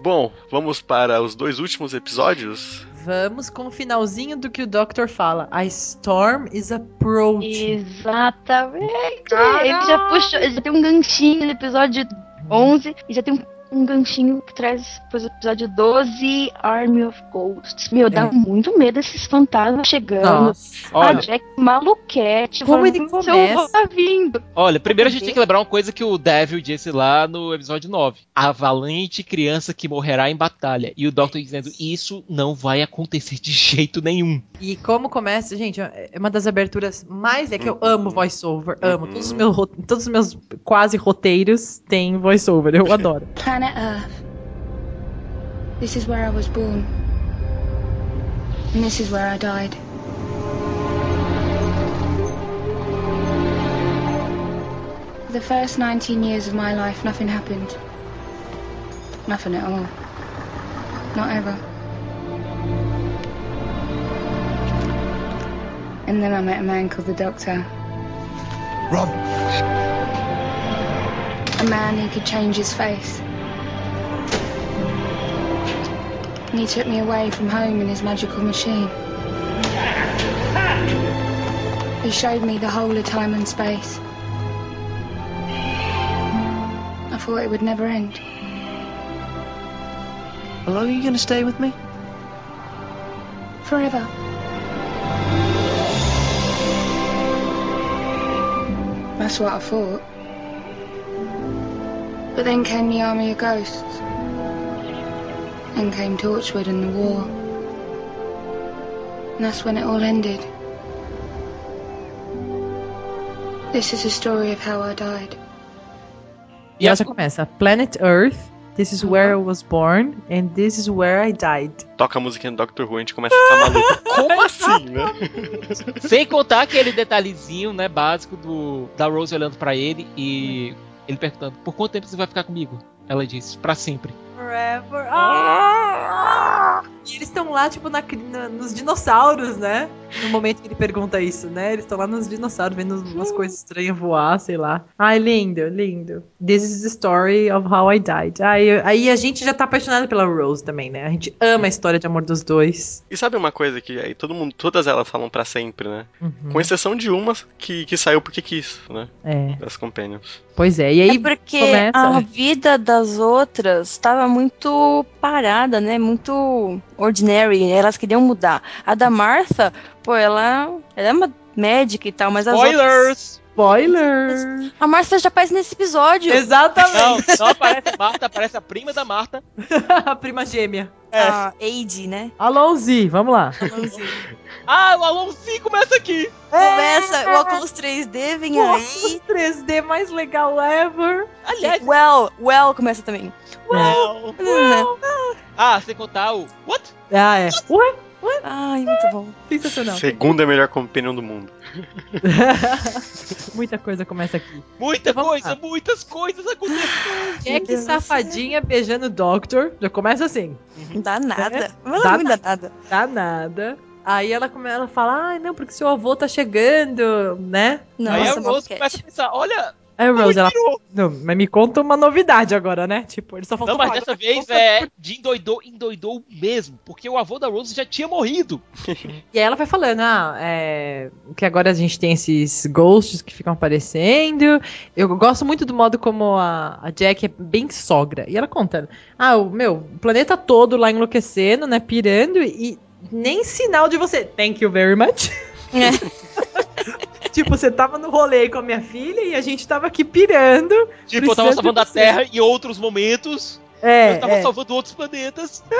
[SPEAKER 2] Bom, vamos para os dois últimos episódios.
[SPEAKER 5] Vamos com o finalzinho do que o Doctor fala. A storm is approaching.
[SPEAKER 8] Exatamente. Ele já puxou, ele já tem um ganchinho no episódio 11 e já tem um, um ganchinho que traz depois do episódio 12, Army of Ghosts. Meu, dá
[SPEAKER 5] É.
[SPEAKER 8] muito medo esses fantasmas chegando.
[SPEAKER 5] Nossa.
[SPEAKER 8] A
[SPEAKER 3] Olha,
[SPEAKER 8] Jack maluquete.
[SPEAKER 5] Como ele
[SPEAKER 8] "Seu
[SPEAKER 5] começa?"
[SPEAKER 8] tá vindo.
[SPEAKER 3] olha, primeiro a gente tem que lembrar uma coisa que o Devil disse lá no episódio 9. A valente criança que morrerá em batalha. E o Doctor dizendo, isso não vai acontecer de jeito nenhum.
[SPEAKER 5] E como começa, gente, é uma das aberturas mais. É que eu amo voiceover, amo. Todos os meus, ro- todos os meus quase roteiros têm voiceover, eu adoro.
[SPEAKER 9] Planet Earth. This is where I was born. And this is where I died. For the first 19 years of my life, nothing happened. Nothing at all. Not ever. And then I met a man called the Doctor.
[SPEAKER 1] Rob!
[SPEAKER 9] A man who could change his face. And he took me away from home in his magical machine. He showed me the whole of time and space. I thought it would never end.
[SPEAKER 1] How long are you going to stay with me?
[SPEAKER 9] Forever. That's what I thought. But then came the army of ghosts. Then came Torchwood and the war. And that's when it all ended. This is a story of how I died.
[SPEAKER 5] E ela já começa. Planet Earth, this is where I was born, and this is where I died.
[SPEAKER 2] Toca a musiquinha do Doctor Who, a gente começa a ficar maluco. Como assim, né?
[SPEAKER 3] Sem contar aquele detalhezinho, né, básico do da Rose olhando pra ele e ele perguntando: "Por quanto tempo você vai ficar comigo?" Ela disse: "Pra sempre".
[SPEAKER 5] Forever. Ah! E eles estão lá, tipo, na, na- nos dinossauros, né? No momento que ele pergunta isso, né? Eles estão lá nos dinossauros, vendo umas coisas estranhas voar, sei lá. Ai, lindo, lindo. This is the story of how I died. Aí, aí a gente já tá apaixonado pela Rose também, né? A gente ama a história de amor dos dois.
[SPEAKER 2] E sabe uma coisa que aí todo mundo, todas elas falam pra sempre, né?
[SPEAKER 5] Uhum.
[SPEAKER 2] Com exceção de uma que, que saiu porque quis, né?
[SPEAKER 5] É,
[SPEAKER 2] Das Companions.
[SPEAKER 5] pois é. E aí
[SPEAKER 4] é porque
[SPEAKER 5] começa-
[SPEAKER 4] a vida das outras estava muito parada, né? Muito ordinary. Elas queriam mudar. A da Martha, pô, ela, ela é uma médica e tal, mas as.
[SPEAKER 3] Spoilers!
[SPEAKER 5] Spoiler!
[SPEAKER 4] A Martha já aparece nesse episódio.
[SPEAKER 5] Exatamente!
[SPEAKER 3] Não, não aparece a Marta, aparece a prima da Marta.
[SPEAKER 5] a prima gêmea.
[SPEAKER 4] A Aide, né?
[SPEAKER 5] Alonzi, vamos lá.
[SPEAKER 3] Ah, o Alonso começa aqui.
[SPEAKER 4] Começa o óculos 3D, vem
[SPEAKER 5] Nossa,
[SPEAKER 4] aí.
[SPEAKER 5] 3D mais legal ever.
[SPEAKER 3] Aliás,
[SPEAKER 4] Well, well começa também.
[SPEAKER 3] well,
[SPEAKER 4] Well.
[SPEAKER 3] Ah, sem contar o What?
[SPEAKER 5] Ah, é. Ué?
[SPEAKER 4] Ai, muito bom.
[SPEAKER 5] Sensacional.
[SPEAKER 2] Segunda melhor Companion do mundo.
[SPEAKER 5] Muita coisa começa aqui.
[SPEAKER 3] Muita
[SPEAKER 5] Vamos
[SPEAKER 3] coisa,
[SPEAKER 5] lá.
[SPEAKER 3] muitas coisas acontecendo.
[SPEAKER 5] Jack
[SPEAKER 4] Deus do
[SPEAKER 5] safadinha beijando o Doctor. Já começa assim.
[SPEAKER 4] Não dá nada. Não
[SPEAKER 5] Dá
[SPEAKER 4] dá nada.
[SPEAKER 5] Dá nada. Aí ela, ela fala, ai não, porque seu avô tá chegando, né?
[SPEAKER 4] Nossa,
[SPEAKER 3] Aí a Rose
[SPEAKER 4] maluquete.
[SPEAKER 3] começa a pensar, olha,
[SPEAKER 5] Aí o Rose, ela, não, mas me conta uma novidade agora, né? Tipo, ele só faltou
[SPEAKER 3] Não, mas dessa vez é de endoidou, endoidou mesmo, porque o avô da Rose já tinha morrido.
[SPEAKER 5] E aí ela vai falando, ah, é, que agora a gente tem esses ghosts que ficam aparecendo. Eu gosto muito do modo como a, a Jack é bem sogra. E ela conta, ah, o meu, o planeta todo lá enlouquecendo, né, pirando, e nem sinal de você. Thank you very much. tipo, você tava no rolê com a minha filha e a gente tava aqui pirando.
[SPEAKER 3] Tipo, eu tava salvando a. Terra em outros momentos.
[SPEAKER 5] É,
[SPEAKER 3] eu tava
[SPEAKER 5] é.
[SPEAKER 3] salvando outros planetas.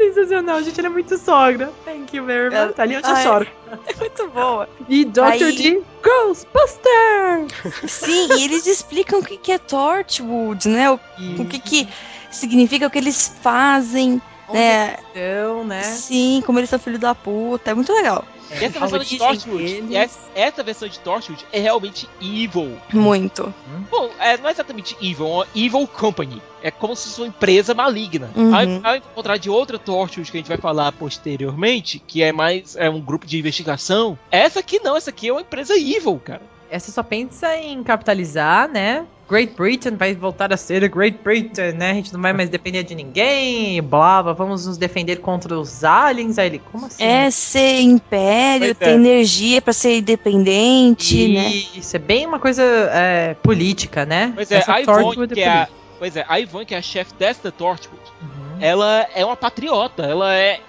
[SPEAKER 5] sensacional, gente, ela é muito sogra. Thank you very much. Ali eu já
[SPEAKER 4] Ai.
[SPEAKER 5] choro.
[SPEAKER 4] É muito boa.
[SPEAKER 5] E Dr.
[SPEAKER 4] Aí-
[SPEAKER 5] D, Ghostbuster!
[SPEAKER 4] Sim, e eles explicam o que, que é Torchwood, né? O, o que, que significa, o que eles fazem, né?
[SPEAKER 5] Então, né?
[SPEAKER 4] Sim, como eles são filhos da puta. É muito legal.
[SPEAKER 3] E essa versão de Torchwood, essa, essa versão de Torchwood é realmente evil.
[SPEAKER 4] Muito.
[SPEAKER 3] Bom, é, não é exatamente evil, é uma evil company. É como se fosse uma empresa maligna.
[SPEAKER 4] Uhum.
[SPEAKER 3] Ao, ao contrário de outra Torchwood que a gente vai falar posteriormente, que é mais é um grupo de investigação, essa aqui não, essa aqui é uma empresa evil, cara.
[SPEAKER 5] Essa só pensa em capitalizar, né? Great Britain vai voltar a ser a Great Britain, né? A gente não vai mais depender de ninguém, e blá, blá, vamos nos defender contra os aliens. Aí ele, como assim?
[SPEAKER 4] É ser império,
[SPEAKER 3] Pois
[SPEAKER 4] ter
[SPEAKER 3] é.
[SPEAKER 4] energia pra ser independente, né?
[SPEAKER 5] Isso, é bem uma coisa é, política, né?
[SPEAKER 3] Pois é,
[SPEAKER 5] Essa
[SPEAKER 3] a Yvonne,
[SPEAKER 5] Torchwood
[SPEAKER 3] que é a, pois é, a Yvonne, que é a chefe desta Torchwood,
[SPEAKER 5] Uhum.
[SPEAKER 3] ela é uma patriota, ela é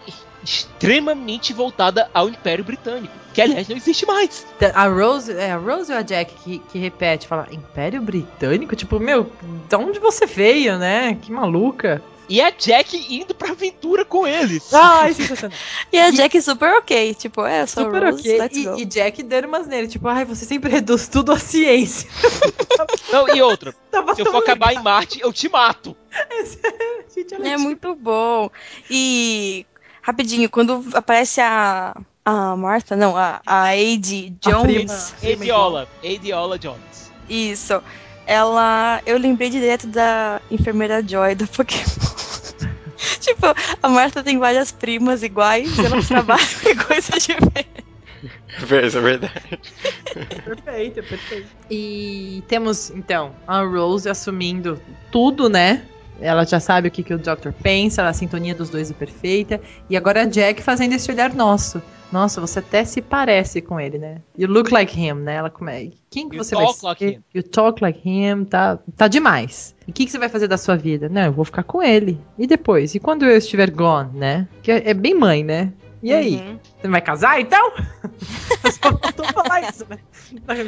[SPEAKER 3] extremamente voltada ao Império Britânico, que aliás não existe mais.
[SPEAKER 5] A Rose, é a Rose ou a Jack que, que repete, fala Império Britânico? Tipo, meu, de onde você veio, né? Que maluca.
[SPEAKER 3] E a Jack indo pra aventura com eles.
[SPEAKER 5] Ai, sensacional.
[SPEAKER 4] E a Jack super ok, tipo, é, sou
[SPEAKER 5] Super
[SPEAKER 4] Rose,
[SPEAKER 5] ok. E, e Jack dando umas nele, tipo, ai, você sempre reduz tudo à ciência.
[SPEAKER 3] Não, e outra,
[SPEAKER 5] Tava
[SPEAKER 3] se eu for acabar em. Marte, eu te mato.
[SPEAKER 5] Gente, ela
[SPEAKER 4] É muito bom. E, rapidinho, quando aparece a, a Martha, não, a, a Ade
[SPEAKER 5] A prima.
[SPEAKER 4] Jones,
[SPEAKER 3] Adiola, Adiola Jones.
[SPEAKER 4] isso, ela, eu lembrei direto da enfermeira Joy do Pokémon. tipo, a Martha tem várias primas iguais, elas trabalham em coisa diferente.
[SPEAKER 2] Isso é verdade.
[SPEAKER 5] Perfeito, perfeito. E temos, então, a Rose assumindo tudo, né? Ela já sabe o que, que o Doctor pensa, a sintonia dos dois é perfeita. E agora a Jack fazendo esse olhar nosso. Nossa, você até se parece com ele, né? You look like him, né? Ela come... Quem que
[SPEAKER 3] You
[SPEAKER 5] você vai
[SPEAKER 3] talk like him.
[SPEAKER 5] You talk like him, tá, tá demais. E o que, que você vai fazer da sua vida? Não, eu vou ficar com ele. E depois? E quando eu estiver gone, né? Que é, é bem mãe, né? E aí?
[SPEAKER 4] Uhum.
[SPEAKER 5] Você não vai casar, então? Eu só faltou falar isso, né?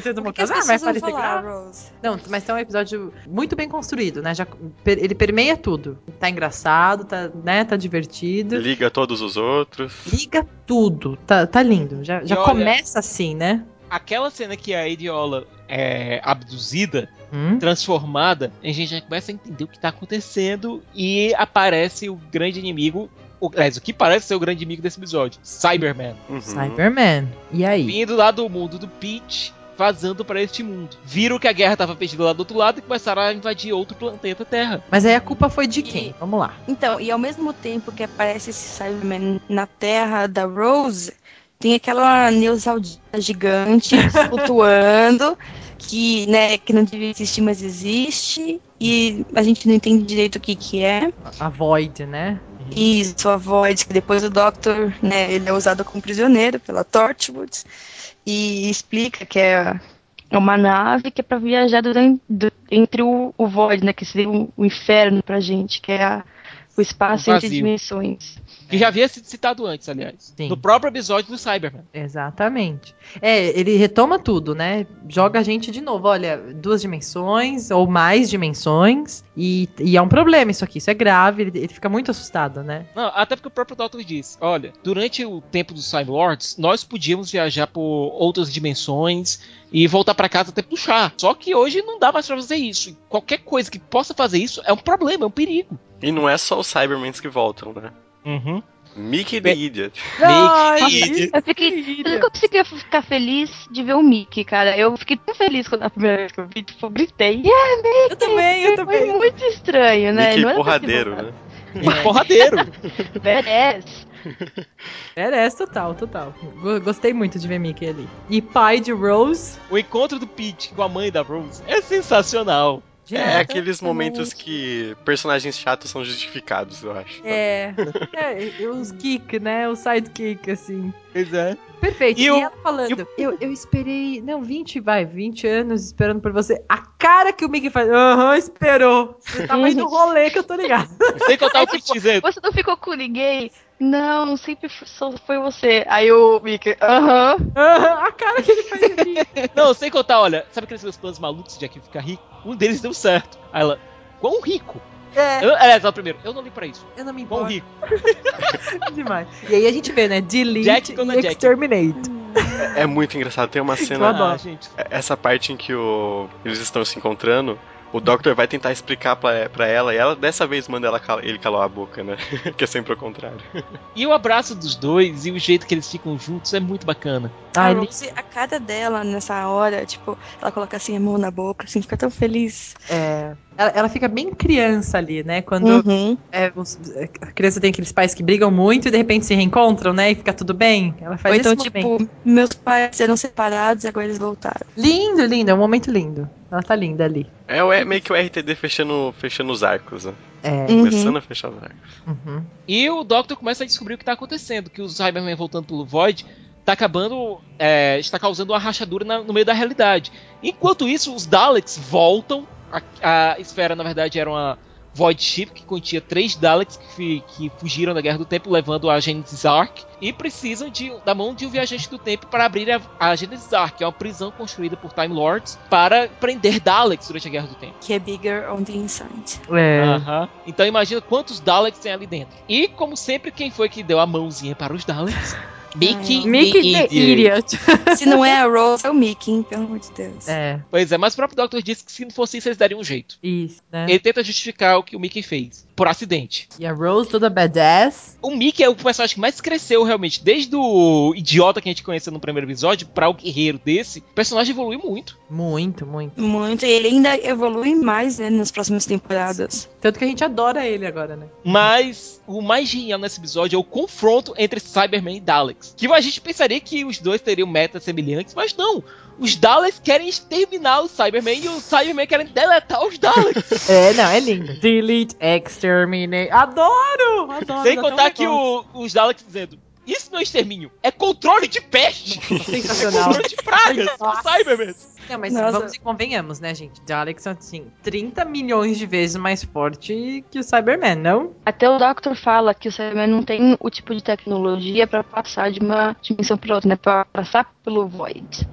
[SPEAKER 5] Vocês não vão
[SPEAKER 4] as
[SPEAKER 5] casar? Vai aparecer
[SPEAKER 4] falar? Rose?
[SPEAKER 5] Não, mas tá um episódio muito bem construído, né? Já, per- ele permeia tudo. Tá engraçado, tá, né? tá divertido.
[SPEAKER 2] Liga todos os outros.
[SPEAKER 5] Liga tudo. Tá, tá lindo. Já, já
[SPEAKER 3] olha-
[SPEAKER 5] começa assim, né?
[SPEAKER 3] Aquela cena que a Adiola é abduzida,
[SPEAKER 5] Hum?
[SPEAKER 3] transformada, a gente já começa a entender o que tá acontecendo e aparece o grande inimigo, o, aliás, o que parece ser o grande inimigo desse episódio, Cyberman.
[SPEAKER 2] Uhum.
[SPEAKER 5] Cyberman. E aí?
[SPEAKER 3] Vindo lá do mundo do Peach, vazando para este mundo. Viram que a guerra tava perdida lá do outro lado e começaram a invadir outro planeta Terra.
[SPEAKER 5] Mas aí a culpa foi de
[SPEAKER 4] E-
[SPEAKER 5] quem? Vamos lá.
[SPEAKER 4] Então, e ao mesmo tempo que aparece esse Cyberman na terra da Rose, tem aquela Neusaldina gigante flutuando, que, né, que não devia existir, mas existe, e a gente não entende direito o que que é.
[SPEAKER 5] A Void, né?
[SPEAKER 4] Isso, a Void, que depois o Doctor, né, ele é usado como prisioneiro pela Torchwood, e explica que é
[SPEAKER 8] É uma nave que é pra viajar durante, du- entre o, o Void, né? Que seria o, o inferno pra gente, que é a- o espaço
[SPEAKER 3] O
[SPEAKER 8] entre dimensões.
[SPEAKER 3] Que já havia sido citado antes, aliás.
[SPEAKER 5] Sim.
[SPEAKER 3] No próprio episódio do Cyberman.
[SPEAKER 5] Exatamente. É, ele retoma tudo, né? Joga a gente de novo. Olha, duas dimensões ou mais dimensões. E, e é um problema isso aqui. Isso é grave. Ele, ele fica muito assustado, né?
[SPEAKER 3] Não, até porque o próprio Doctor diz: olha, durante o tempo dos Lords, nós podíamos viajar por outras dimensões e voltar pra casa até puxar. Só que hoje não dá mais pra fazer isso. E qualquer coisa que possa fazer isso é um problema, é um perigo.
[SPEAKER 2] E não é só os Cybermans que voltam, né?
[SPEAKER 3] Uhum.
[SPEAKER 2] Mickey the Idiot.
[SPEAKER 3] Mickey.
[SPEAKER 8] Eu fiquei. Eu não conseguia ficar feliz de ver o Mickey, cara. Eu fiquei tão feliz quando a primeira vez que eu vi, tipo, eu gritei. Yeah, Mickey!
[SPEAKER 5] Eu também, eu
[SPEAKER 8] Foi
[SPEAKER 5] também.
[SPEAKER 8] muito estranho, né?
[SPEAKER 2] Mickey
[SPEAKER 8] Não
[SPEAKER 2] porradeiro, né?
[SPEAKER 3] Mickey porradeiro.
[SPEAKER 5] Era essa total, total. Go- Gostei muito de ver Mickey ali. E pai de Rose.
[SPEAKER 3] o encontro do Pete com a mãe da Rose é sensacional.
[SPEAKER 2] É aqueles momentos que personagens chatos são justificados, eu acho.
[SPEAKER 5] É. é os kick, né? O sidekick, assim.
[SPEAKER 3] Pois é.
[SPEAKER 5] Perfeito.
[SPEAKER 3] E
[SPEAKER 5] E,
[SPEAKER 3] o-
[SPEAKER 5] ela falando,
[SPEAKER 3] e o-
[SPEAKER 5] eu, eu esperei, não, 20, vai, 20 anos esperando por você. A cara que o Mickey faz, aham, esperou. Você tava indo no rolê que eu tô ligado.
[SPEAKER 3] Sem contar o Pete dizendo:
[SPEAKER 8] Você não ficou com ninguém Não, sempre só foi você. Aí o Mickey, aham.
[SPEAKER 5] a cara que ele faz aqui.
[SPEAKER 3] Não, sem contar, olha, sabe aqueles meus planos malucos de aqui ficar rico? Um deles deu certo. Aí ela, quão rico?
[SPEAKER 5] É,
[SPEAKER 3] Eu, aliás, ela primeiro, eu não li pra isso.
[SPEAKER 5] eu não me
[SPEAKER 3] Quão
[SPEAKER 5] importo
[SPEAKER 3] rico?
[SPEAKER 5] demais. E aí a gente vê, né? Delete
[SPEAKER 3] Jack
[SPEAKER 5] e
[SPEAKER 3] Jack.
[SPEAKER 5] Exterminate.
[SPEAKER 2] É muito engraçado. Tem uma
[SPEAKER 5] Eu
[SPEAKER 2] cena.
[SPEAKER 5] adoro.
[SPEAKER 3] Ah, gente.
[SPEAKER 2] Essa parte em que o- eles estão se encontrando. O Doctor vai tentar explicar pra, pra ela e ela dessa vez manda ela cal- ele calar a boca, né? que é sempre o contrário.
[SPEAKER 3] E o abraço dos dois e o jeito que eles ficam juntos é muito bacana.
[SPEAKER 4] A Rose, a cara dela nessa hora, tipo, ela coloca assim a mão na boca, assim, fica tão feliz.
[SPEAKER 5] é, ela, ela fica bem criança ali, né? Quando
[SPEAKER 4] Uhum.
[SPEAKER 5] é, os- a criança tem aqueles pais que brigam muito e de repente se reencontram, né? E fica tudo bem. Ela faz
[SPEAKER 4] Ou então, tipo, meus pais eram separados e agora eles voltaram.
[SPEAKER 5] Lindo, lindo. É um momento lindo. Ela tá linda ali.
[SPEAKER 2] É, o- é meio que o RTD fechando, fechando os arcos, né?
[SPEAKER 5] É.
[SPEAKER 4] Uhum.
[SPEAKER 2] Começando a fechar os arcos.
[SPEAKER 5] uhum.
[SPEAKER 3] E o Doctor começa a descobrir o que tá acontecendo, que o Cyberman voltando pelo Void tá acabando, é, está causando uma rachadura na- no meio da realidade. Enquanto isso, os Daleks voltam, a, a esfera na verdade era uma Void Ship que continha três Daleks que, que fugiram da Guerra do Tempo, levando a Genesis Ark, e precisam de, da mão de um viajante do tempo para abrir a, a Genesis Ark, que é uma prisão construída por Time Lords para prender Daleks durante a Guerra do Tempo.
[SPEAKER 4] Que é bigger on the inside.
[SPEAKER 5] É.
[SPEAKER 3] Então imagina quantos Daleks tem ali dentro. E como sempre, quem foi que deu a mãozinha para os Daleks? Mickey,
[SPEAKER 4] Ai,
[SPEAKER 5] Mickey
[SPEAKER 3] the
[SPEAKER 5] the Idiot.
[SPEAKER 4] Se não é a Rose, é o Mickey, hein? pelo amor de Deus.
[SPEAKER 5] É,
[SPEAKER 3] Pois é, mas o próprio Doctor disse que se não fosse isso, eles dariam um jeito.
[SPEAKER 5] isso, né?
[SPEAKER 3] Ele tenta justificar o que o Mickey fez, por acidente.
[SPEAKER 5] E a Rose toda badass.
[SPEAKER 3] O Mickey é o personagem que mais cresceu realmente, desde o idiota que a gente conheceu no primeiro episódio para o guerreiro desse. O personagem evoluiu muito.
[SPEAKER 5] Muito, muito.
[SPEAKER 4] Muito. E ele ainda evolui mais, né, nas próximas temporadas.
[SPEAKER 5] Tanto que a gente adora ele agora, né?
[SPEAKER 3] Mas o mais genial nesse episódio é o confronto entre Cyberman e Daleks. Que a gente pensaria que os dois teriam metas semelhantes, mas não. Os Daleks querem exterminar o Cyberman e os Cybermen querem deletar os Daleks.
[SPEAKER 5] É, não, é lindo. Delete, exterminate. Adoro! Adoro.
[SPEAKER 3] Sem contar que o- os Daleks dizendo: Isso não é extermínio, é controle de peste! É
[SPEAKER 5] Sensacional.
[SPEAKER 3] controle de pragas! Cybermen!
[SPEAKER 5] Não, mas
[SPEAKER 4] Nossa.
[SPEAKER 5] vamos e convenhamos, né, gente? Daleks são, assim, 30 milhões de vezes mais forte que o Cyberman, não?
[SPEAKER 8] Até o Doctor fala que o Cyberman não tem o tipo de tecnologia pra passar de uma dimensão pra outra, né? Pra passar pelo Void.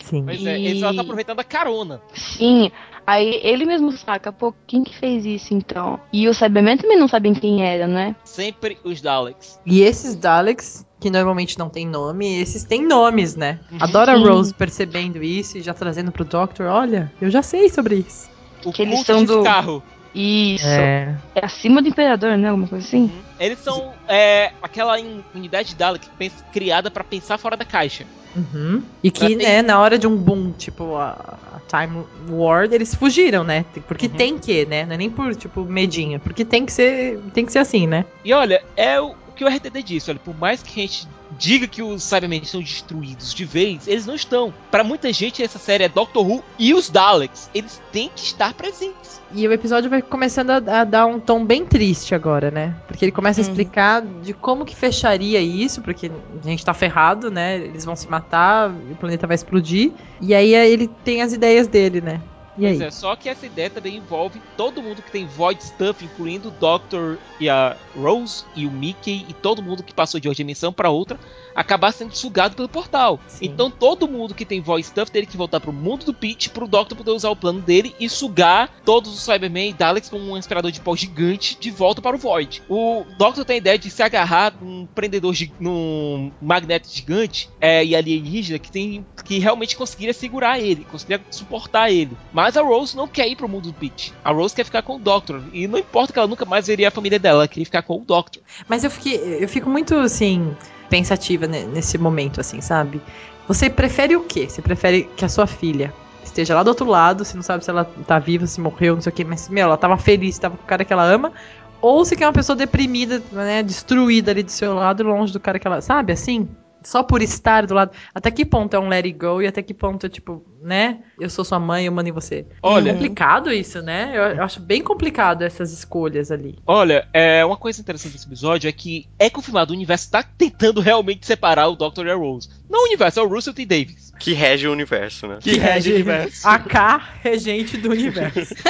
[SPEAKER 5] Sim.
[SPEAKER 3] Pois é, ele só tá aproveitando a carona.
[SPEAKER 8] Sim, aí ele mesmo saca, pô, quem que fez isso então? E o Cyberman também não sabem quem era, né?
[SPEAKER 3] Sempre os Daleks.
[SPEAKER 5] E esses Daleks, que normalmente não tem nome, esses têm nomes, né? Adoro a
[SPEAKER 8] Sim.
[SPEAKER 5] Rose percebendo isso e já trazendo pro Doctor, olha, eu já sei sobre isso.
[SPEAKER 3] O
[SPEAKER 8] Que eles são do-
[SPEAKER 3] carro.
[SPEAKER 8] Isso.
[SPEAKER 5] É.
[SPEAKER 8] É acima do Imperador, né? Alguma coisa assim?
[SPEAKER 3] Eles são é, aquela unidade de Dalek criada pra pensar fora da caixa.
[SPEAKER 5] Uhum. E que,
[SPEAKER 3] Pra ter-
[SPEAKER 5] né, na hora de um boom, tipo, a, a Time Ward, eles fugiram, né? Porque
[SPEAKER 3] Uhum.
[SPEAKER 5] tem que, né? Não é nem por, tipo, medinho. Porque tem que ser, tem que ser assim, né?
[SPEAKER 3] E olha, é o que o RTD disse, olha, por mais que a gente diga que os Cybermen estão destruídos de vez, eles não estão. Pra muita gente essa série é Doctor Who e os Daleks, eles têm que estar presentes.
[SPEAKER 5] E o episódio vai começando a, a dar um tom bem triste agora, né? Porque ele começa a
[SPEAKER 4] Uhum.
[SPEAKER 5] explicar de como que fecharia isso, porque a gente tá ferrado, né? Eles vão se matar, o planeta vai explodir. E aí ele tem as ideias dele, né? E aí?
[SPEAKER 3] Pois é, só que essa ideia também envolve todo mundo que tem Void Stuff, incluindo o Doctor e a Rose e o Mickey e todo mundo que passou de uma dimensão pra outra, acabar sendo sugado pelo portal.
[SPEAKER 5] Sim.
[SPEAKER 3] Então todo mundo que tem Void Stuff teria que voltar pro mundo do Pete pro Doctor poder usar o plano dele e sugar todos os Cybermen e Daleks com um aspirador de pó gigante de volta para o Void. O Doctor tem a ideia de se agarrar num prendedor, num magneto gigante é, e alienígena que tem que realmente conseguiria segurar ele, conseguiria suportar ele. Mas a Rose não quer ir pro mundo do Pete. A Rose quer ficar com o Doctor e não importa que ela nunca mais veria a família dela, ela queria ficar com o Doctor.
[SPEAKER 5] Mas eu, fiquei, eu fico muito, assim, pensativa ne- nesse momento, assim, sabe? Você prefere o quê? Você prefere que a sua filha esteja lá do outro lado, você não sabe se ela tá viva, se morreu, não sei o quê, mas, meu, ela tava feliz, tava com o cara que ela ama, ou você quer uma pessoa deprimida, né, destruída ali do seu lado, longe do cara que ela... Sabe, assim? Só por estar do lado... Até que ponto é um let it go e até que ponto é, tipo, né? Eu sou sua mãe, eu mando em você.
[SPEAKER 3] Olha,
[SPEAKER 5] É complicado isso, né? Eu, eu acho bem complicado essas escolhas ali.
[SPEAKER 3] olha, é uma coisa interessante desse episódio é que é confirmado o universo tá tentando realmente separar o Dr. e a Rose. Não o universo, é o Russell T. Davis.
[SPEAKER 2] Que rege o universo, né?
[SPEAKER 3] Que rege o universo.
[SPEAKER 5] A K, regente do universo.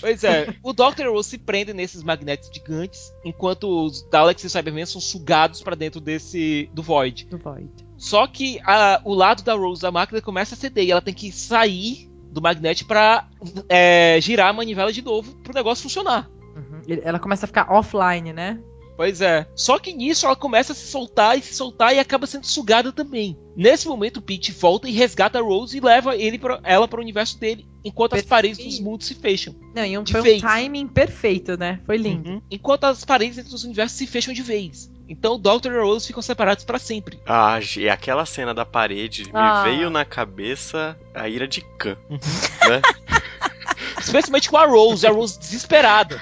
[SPEAKER 3] Pois é, o Dr. e a Rose se prendem nesses magnetos gigantes, enquanto os Daleks e os Cybermen são sugados pra dentro desse do Void.
[SPEAKER 5] do Void.
[SPEAKER 3] Só que a- o lado da Rose da máquina começa a ceder e ela tem que sair do magnete pra é, girar a manivela de novo pro negócio funcionar.
[SPEAKER 5] Uhum. Ela começa a ficar offline, né?
[SPEAKER 3] Pois é. Só que nisso ela começa a se soltar e se soltar e acaba sendo sugada também. Nesse momento o Pete volta e resgata a Rose e leva ele pra, ela para o universo dele, enquanto as
[SPEAKER 5] Perfeito.
[SPEAKER 3] paredes dos mundos se fecham.
[SPEAKER 5] Não, e um, foi um timing perfeito, né? Foi lindo.
[SPEAKER 3] Uhum. Enquanto as paredes entre os universos se fecham de vez. Então o Doctor e a Rose ficam separados pra sempre.
[SPEAKER 2] Ah, e aquela cena da parede
[SPEAKER 5] Ah.
[SPEAKER 2] me veio na cabeça a ira de Khan.
[SPEAKER 3] Uhum.
[SPEAKER 2] Né?
[SPEAKER 3] Especialmente com a Rose, a Rose desesperada.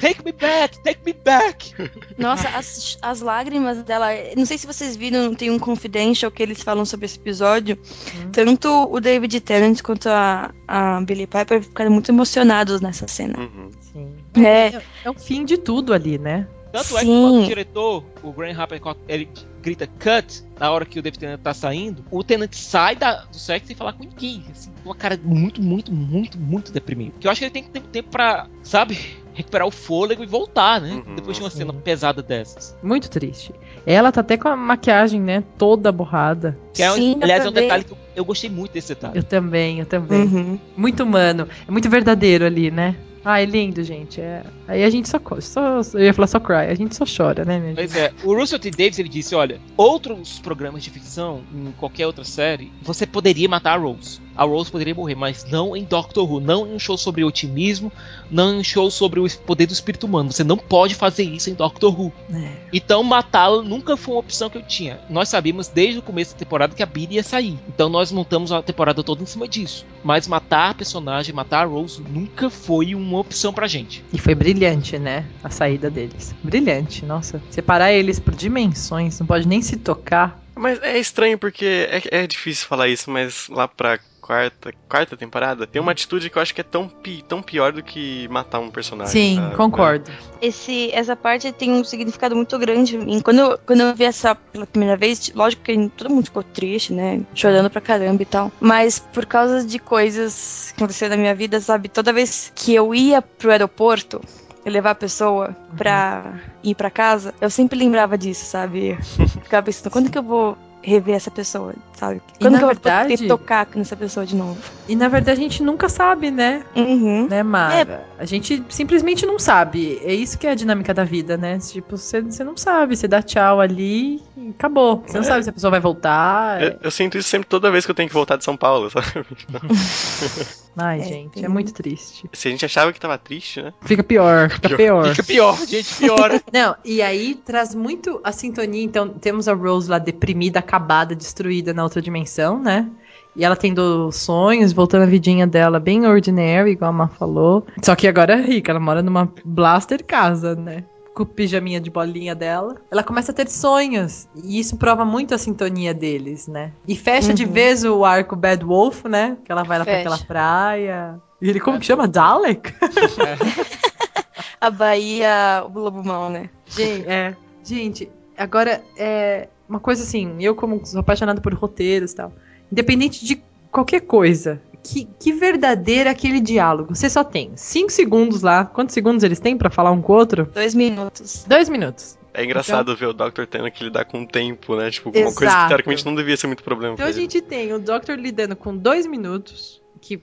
[SPEAKER 3] Take me back, take me back.
[SPEAKER 4] Nossa, as, as lágrimas dela. Não sei se vocês viram, tem um confidential que eles falam sobre esse episódio.
[SPEAKER 5] Hum.
[SPEAKER 4] Tanto o David Tennant quanto a, a Billy Piper ficaram muito emocionados nessa cena.
[SPEAKER 2] Uhum.
[SPEAKER 5] Sim.
[SPEAKER 4] É,
[SPEAKER 5] É o fim de tudo ali, né?
[SPEAKER 3] Tanto é que
[SPEAKER 4] Sim.
[SPEAKER 3] quando o diretor, o Graham Rapper, ele grita cut na hora que o David Tennant tá saindo, o Tennant sai da- do sexo sem falar com ninguém. Assim, com uma cara muito, muito, muito, muito deprimido. Que eu acho que ele tem que ter tempo pra, sabe, recuperar o fôlego e voltar, né?
[SPEAKER 2] Uhum,
[SPEAKER 3] Depois de uma
[SPEAKER 5] sim.
[SPEAKER 3] cena pesada dessas.
[SPEAKER 5] Muito triste. Ela tá até com a maquiagem, né? Toda borrada.
[SPEAKER 3] Que é,
[SPEAKER 4] Sim,
[SPEAKER 3] aliás, é um detalhe que eu, eu gostei muito desse detalhe.
[SPEAKER 5] Eu também, eu também.
[SPEAKER 4] uhum.
[SPEAKER 5] Muito humano. É muito verdadeiro ali, né? Ai, lindo, gente. É... Aí a gente só, só. Eu ia falar só cry. A gente só chora, né, minha gente?
[SPEAKER 3] Pois é, o Russell T. Davis ele disse: olha, outros programas de ficção, em qualquer outra série, você poderia matar a Rose. A Rose poderia morrer, mas não em Doctor Who, não em um show sobre otimismo, não em um show sobre o poder do espírito humano. Você não pode fazer isso em Doctor Who.
[SPEAKER 5] É.
[SPEAKER 3] Então matá-la nunca foi uma opção que eu tinha. Nós sabíamos desde o começo da temporada que a Billy ia sair. Então nós montamos a temporada toda em cima disso. Mas matar a personagem, matar a Rose, nunca foi uma opção pra gente.
[SPEAKER 5] E foi brilhante, né? A saída deles. Brilhante, nossa. Separar eles por dimensões, não pode nem se tocar.
[SPEAKER 2] Mas é estranho porque é, é difícil falar isso, mas lá pra quarta, quarta temporada tem uma atitude que eu acho que é tão, pi- tão pior do que matar um personagem.
[SPEAKER 5] Sim,
[SPEAKER 2] sabe?
[SPEAKER 5] concordo.
[SPEAKER 4] Esse, essa parte tem um significado muito grande. E quando, eu- quando eu vi essa pela primeira vez, lógico que todo mundo ficou triste, né? Chorando pra caramba e tal. Mas por causa de coisas que aconteceram na minha vida, sabe? Toda vez que eu ia pro aeroporto, eu levar a pessoa pra ir pra casa, eu sempre lembrava disso, sabe? Ficava pensando, quando que eu vou rever essa pessoa, sabe?
[SPEAKER 5] E
[SPEAKER 4] Quando
[SPEAKER 5] na
[SPEAKER 4] que eu
[SPEAKER 5] verdade-
[SPEAKER 4] vou poder tocar nessa pessoa de novo?
[SPEAKER 5] E na verdade a gente nunca sabe, né?
[SPEAKER 4] Uhum.
[SPEAKER 5] Né, Mara? A gente simplesmente não sabe. É isso que é a dinâmica da vida, né? Tipo, você, você não sabe. Você dá tchau ali e acabou. Você não
[SPEAKER 2] É.
[SPEAKER 5] sabe se a pessoa vai voltar.
[SPEAKER 2] Eu, eu sinto isso sempre toda vez que eu tenho que voltar de São Paulo, sabe?
[SPEAKER 5] Ai,
[SPEAKER 4] É,
[SPEAKER 5] gente,
[SPEAKER 4] tem-
[SPEAKER 5] é muito triste.
[SPEAKER 2] Se a gente achava que tava triste, né?
[SPEAKER 5] Fica pior, fica pior.
[SPEAKER 3] Fica pior, gente, piora.
[SPEAKER 5] Não, e aí traz muito a sintonia. Então, temos a Rose lá deprimida, acabada, destruída na outra dimensão, né? E ela tendo sonhos, voltando a vidinha dela bem ordinary, igual a Má falou. Só que agora é rica, ela mora numa blaster casa, né? Com o pijaminha de bolinha dela. Ela começa a ter sonhos. E isso prova muito a sintonia deles, né? E fecha de
[SPEAKER 4] Uhum.
[SPEAKER 5] vez o arco Bad Wolf, né? Que ela vai lá pra
[SPEAKER 4] Fecha.
[SPEAKER 5] aquela praia. E ele, como que chama? Dalek?
[SPEAKER 4] A Bahia, o Lobo Mal, né?
[SPEAKER 5] Gente, é. Gente, agora é uma coisa assim, eu como sou apaixonado por roteiros e tal, independente de qualquer coisa, que, que verdadeiro é aquele diálogo. Você só tem cinco segundos lá. Quantos segundos eles têm pra falar um com o outro?
[SPEAKER 4] Dois minutos.
[SPEAKER 5] Dois minutos.
[SPEAKER 2] É engraçado ver o Dr. tendo que lidar com o tempo, né? Tipo, uma coisa que
[SPEAKER 5] Exato.
[SPEAKER 2] teoricamente não devia ser muito problema
[SPEAKER 5] Então
[SPEAKER 2] pra
[SPEAKER 5] a
[SPEAKER 2] ele.
[SPEAKER 5] gente tem o Doctor lidando com dois minutos, que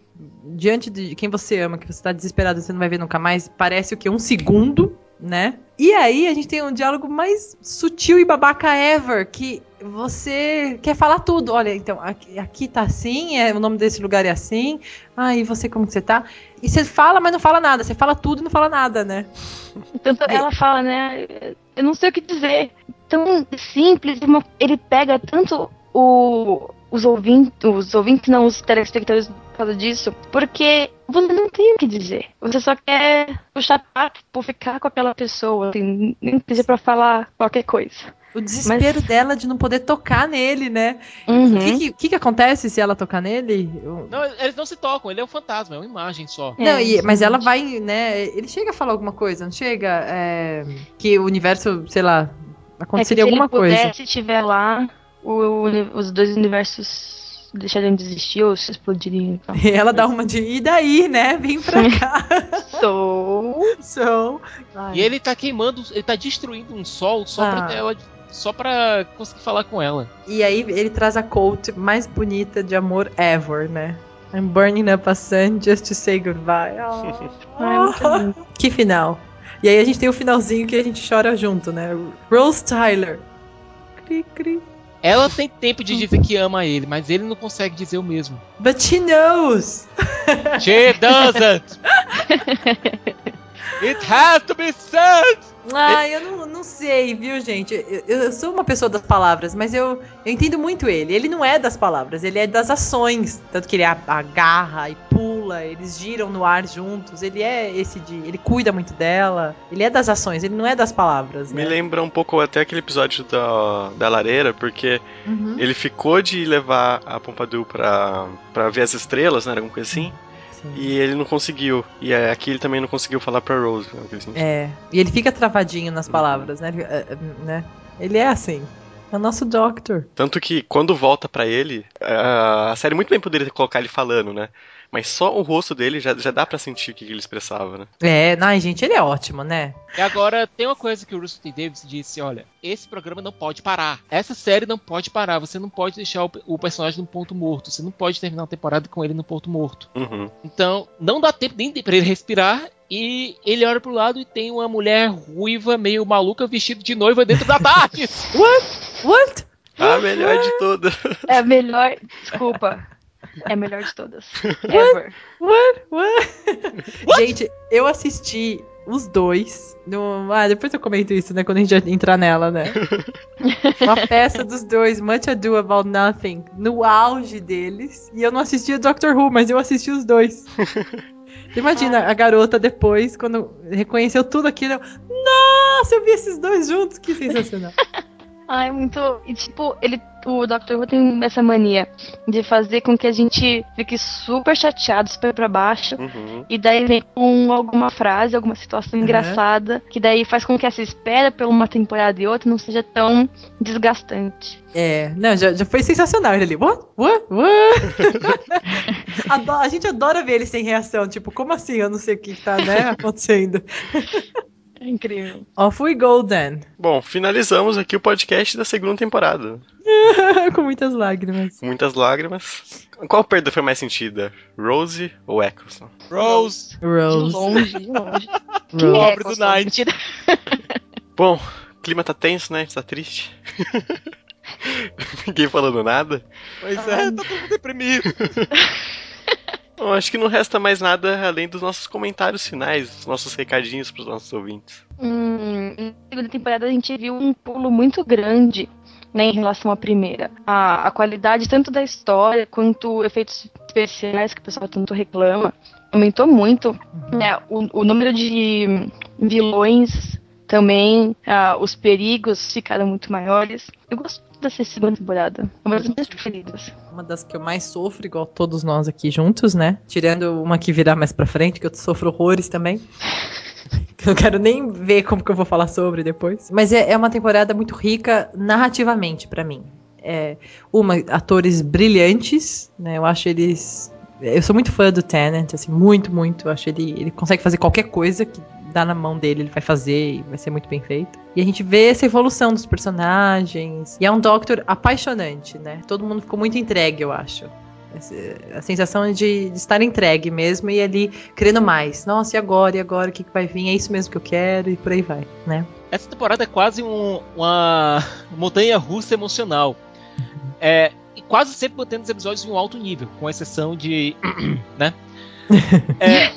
[SPEAKER 5] diante de quem você ama, que você tá desesperado, você não vai ver nunca mais, parece o que? Um segundo, né? E aí a gente tem um diálogo mais sutil e babaca ever, que você quer falar tudo. Olha, então, aqui, aqui tá assim, é, o nome desse lugar é assim. Ah, e você como que você tá? E você fala, mas não fala nada. Você fala tudo e não fala nada, né?
[SPEAKER 8] Tanto ela fala, né? Eu não sei o que dizer. Tão simples, ele pega tanto o, os ouvintes, os ouvintes, não, os telespectadores por causa disso, porque você não tem o que dizer. Você só quer puxar papo por ficar com aquela pessoa, assim, nem que seja pra falar qualquer coisa.
[SPEAKER 5] O desespero dela de não poder tocar nele, né?
[SPEAKER 8] Uhum.
[SPEAKER 5] O que, que, que que acontece se ela tocar nele? Eu-
[SPEAKER 3] Não, eles não se tocam, ele é um fantasma, é uma imagem só.
[SPEAKER 8] É,
[SPEAKER 5] Não, e- mas ela vai, né? Ele chega a falar alguma coisa, não chega? É, que o universo, sei lá,
[SPEAKER 8] É que
[SPEAKER 5] aconteceria
[SPEAKER 8] se
[SPEAKER 5] alguma
[SPEAKER 8] ele
[SPEAKER 5] coisa.
[SPEAKER 8] pudesse estiver lá, o uni- os dois universos deixariam de existir ou se explodiriam. Então.
[SPEAKER 5] E ela dá uma de. E daí, né? Vem pra cá.
[SPEAKER 8] Sou.
[SPEAKER 5] so.
[SPEAKER 3] E ele tá queimando, ele tá destruindo um sol só
[SPEAKER 5] Ah.
[SPEAKER 3] pra ela. Só pra conseguir falar com ela.
[SPEAKER 5] E aí ele traz a quote mais bonita de amor ever, né? I'm burning up a sun just to say goodbye. Oh. Que final. E aí a gente tem o finalzinho que a gente chora junto, né? Rose Tyler. Cri, cri.
[SPEAKER 3] Ela tem tempo de dizer que ama ele, mas ele não consegue dizer o mesmo.
[SPEAKER 5] But she knows.
[SPEAKER 3] She doesn't! It has to be said!
[SPEAKER 5] Ah, eu não, não sei, viu, gente? Eu, eu sou uma pessoa das palavras, mas eu, eu entendo muito ele. Ele não é das palavras, ele é das ações. Tanto que ele agarra e pula, eles giram no ar juntos. Ele é esse de. Ele cuida muito dela. Ele é das ações, ele não é das palavras.
[SPEAKER 2] Me
[SPEAKER 5] Né?
[SPEAKER 2] lembra um pouco até aquele episódio da, da lareira, porque
[SPEAKER 5] Uhum.
[SPEAKER 2] ele ficou de levar a Pompadour pra, pra ver as estrelas, né? Alguma coisa assim.
[SPEAKER 5] Sim.
[SPEAKER 2] E ele não conseguiu. E é, aqui ele também não conseguiu falar pra Rose. né, assim.
[SPEAKER 5] É. E ele fica travadinho nas palavras, né? Ele, é, é, né? Ele é assim. É o nosso Doctor.
[SPEAKER 2] Tanto que quando volta pra ele, a série muito bem poderia colocar ele falando, né? Mas só o rosto dele já, já dá pra sentir o que ele expressava, né?
[SPEAKER 5] É, ai, gente, ele é ótimo, né?
[SPEAKER 3] E agora tem uma coisa que o Russell T. Davis disse: olha, esse programa não pode parar. Essa série não pode parar. Você não pode deixar o, o personagem no ponto morto. Você não pode terminar a temporada com ele no ponto morto.
[SPEAKER 2] Uhum.
[SPEAKER 3] Então, não dá tempo nem de- pra ele respirar. E ele olha pro lado e tem uma mulher ruiva, meio maluca, vestida de noiva dentro da tarde.
[SPEAKER 5] What?
[SPEAKER 2] A melhor de todas.
[SPEAKER 8] É a melhor. Desculpa. É a melhor de todas. Ever.
[SPEAKER 5] What? What? Gente, eu assisti os dois. No... Ah, depois eu comento isso, né? Quando a gente entrar nela, né? Uma peça dos dois, Much Ado About Nothing, no auge deles. E eu não assisti o Doctor Who, mas eu assisti os dois. Imagina a garota depois, quando reconheceu tudo aquilo. Nossa, eu vi esses dois juntos, que sensacional.
[SPEAKER 8] Ai, muito. E tipo, ele, o Dr. Who tem essa mania de fazer com que a gente fique super chateado, super pra baixo.
[SPEAKER 2] Uhum.
[SPEAKER 8] E daí vem com alguma frase, alguma situação
[SPEAKER 5] Uhum.
[SPEAKER 8] engraçada, que daí faz com que essa espera por uma temporada e outra não seja tão desgastante.
[SPEAKER 5] É, não, já, já foi sensacional ele ali. What? What? What? A gente adora ver ele sem reação. Tipo, como assim? Eu não sei o que, que tá né, acontecendo.
[SPEAKER 8] É incrível.
[SPEAKER 5] Off we go then.
[SPEAKER 2] Bom, finalizamos aqui o podcast da segunda temporada.
[SPEAKER 5] Com muitas lágrimas.
[SPEAKER 2] Com muitas lágrimas. Qual perda foi mais sentida? Rose ou Eccleston?
[SPEAKER 3] Rose!
[SPEAKER 8] De
[SPEAKER 5] Rose.
[SPEAKER 8] longe, de longe.
[SPEAKER 5] Rose.
[SPEAKER 3] Pobre do
[SPEAKER 8] mentira.
[SPEAKER 2] Bom, o clima tá tenso, né? Tá triste. Ninguém falando nada.
[SPEAKER 3] Pois é, tá todo mundo deprimido.
[SPEAKER 2] Bom, acho que não resta mais nada além dos nossos comentários finais, dos nossos recadinhos pros nossos ouvintes.
[SPEAKER 8] Hum, na segunda temporada a gente viu um pulo muito grande né, em relação à primeira. A, a qualidade tanto da história quanto efeitos especiais que o pessoal tanto reclama aumentou muito. né, o, o número de vilões também, ah, os perigos ficaram muito maiores. Eu gosto dessa segunda temporada. É uma das minhas preferidas.
[SPEAKER 5] Uma das que eu mais sofro, igual todos nós aqui juntos, né? Tirando uma que virá mais pra frente, que eu sofro horrores também. Eu quero nem ver como que eu vou falar sobre depois. Mas é, é uma temporada muito rica narrativamente pra mim. É, uma, atores brilhantes, né? Eu acho eles. Eu sou muito fã do Tennant, assim, muito, muito. Eu acho ele. Ele consegue fazer qualquer coisa que dá na mão dele, ele vai fazer e vai ser muito bem feito. E a gente vê essa evolução dos personagens. E é um Doctor apaixonante, né? Todo mundo ficou muito entregue, eu acho. A sensação de, de estar entregue mesmo e ali querendo mais. Nossa, e agora? E agora? O que, que vai vir? É isso mesmo que eu quero? E por aí vai, né?
[SPEAKER 3] Essa temporada é quase um- uma montanha russa emocional. É, e quase sempre mantendo os episódios em um alto nível, com exceção de. né? É,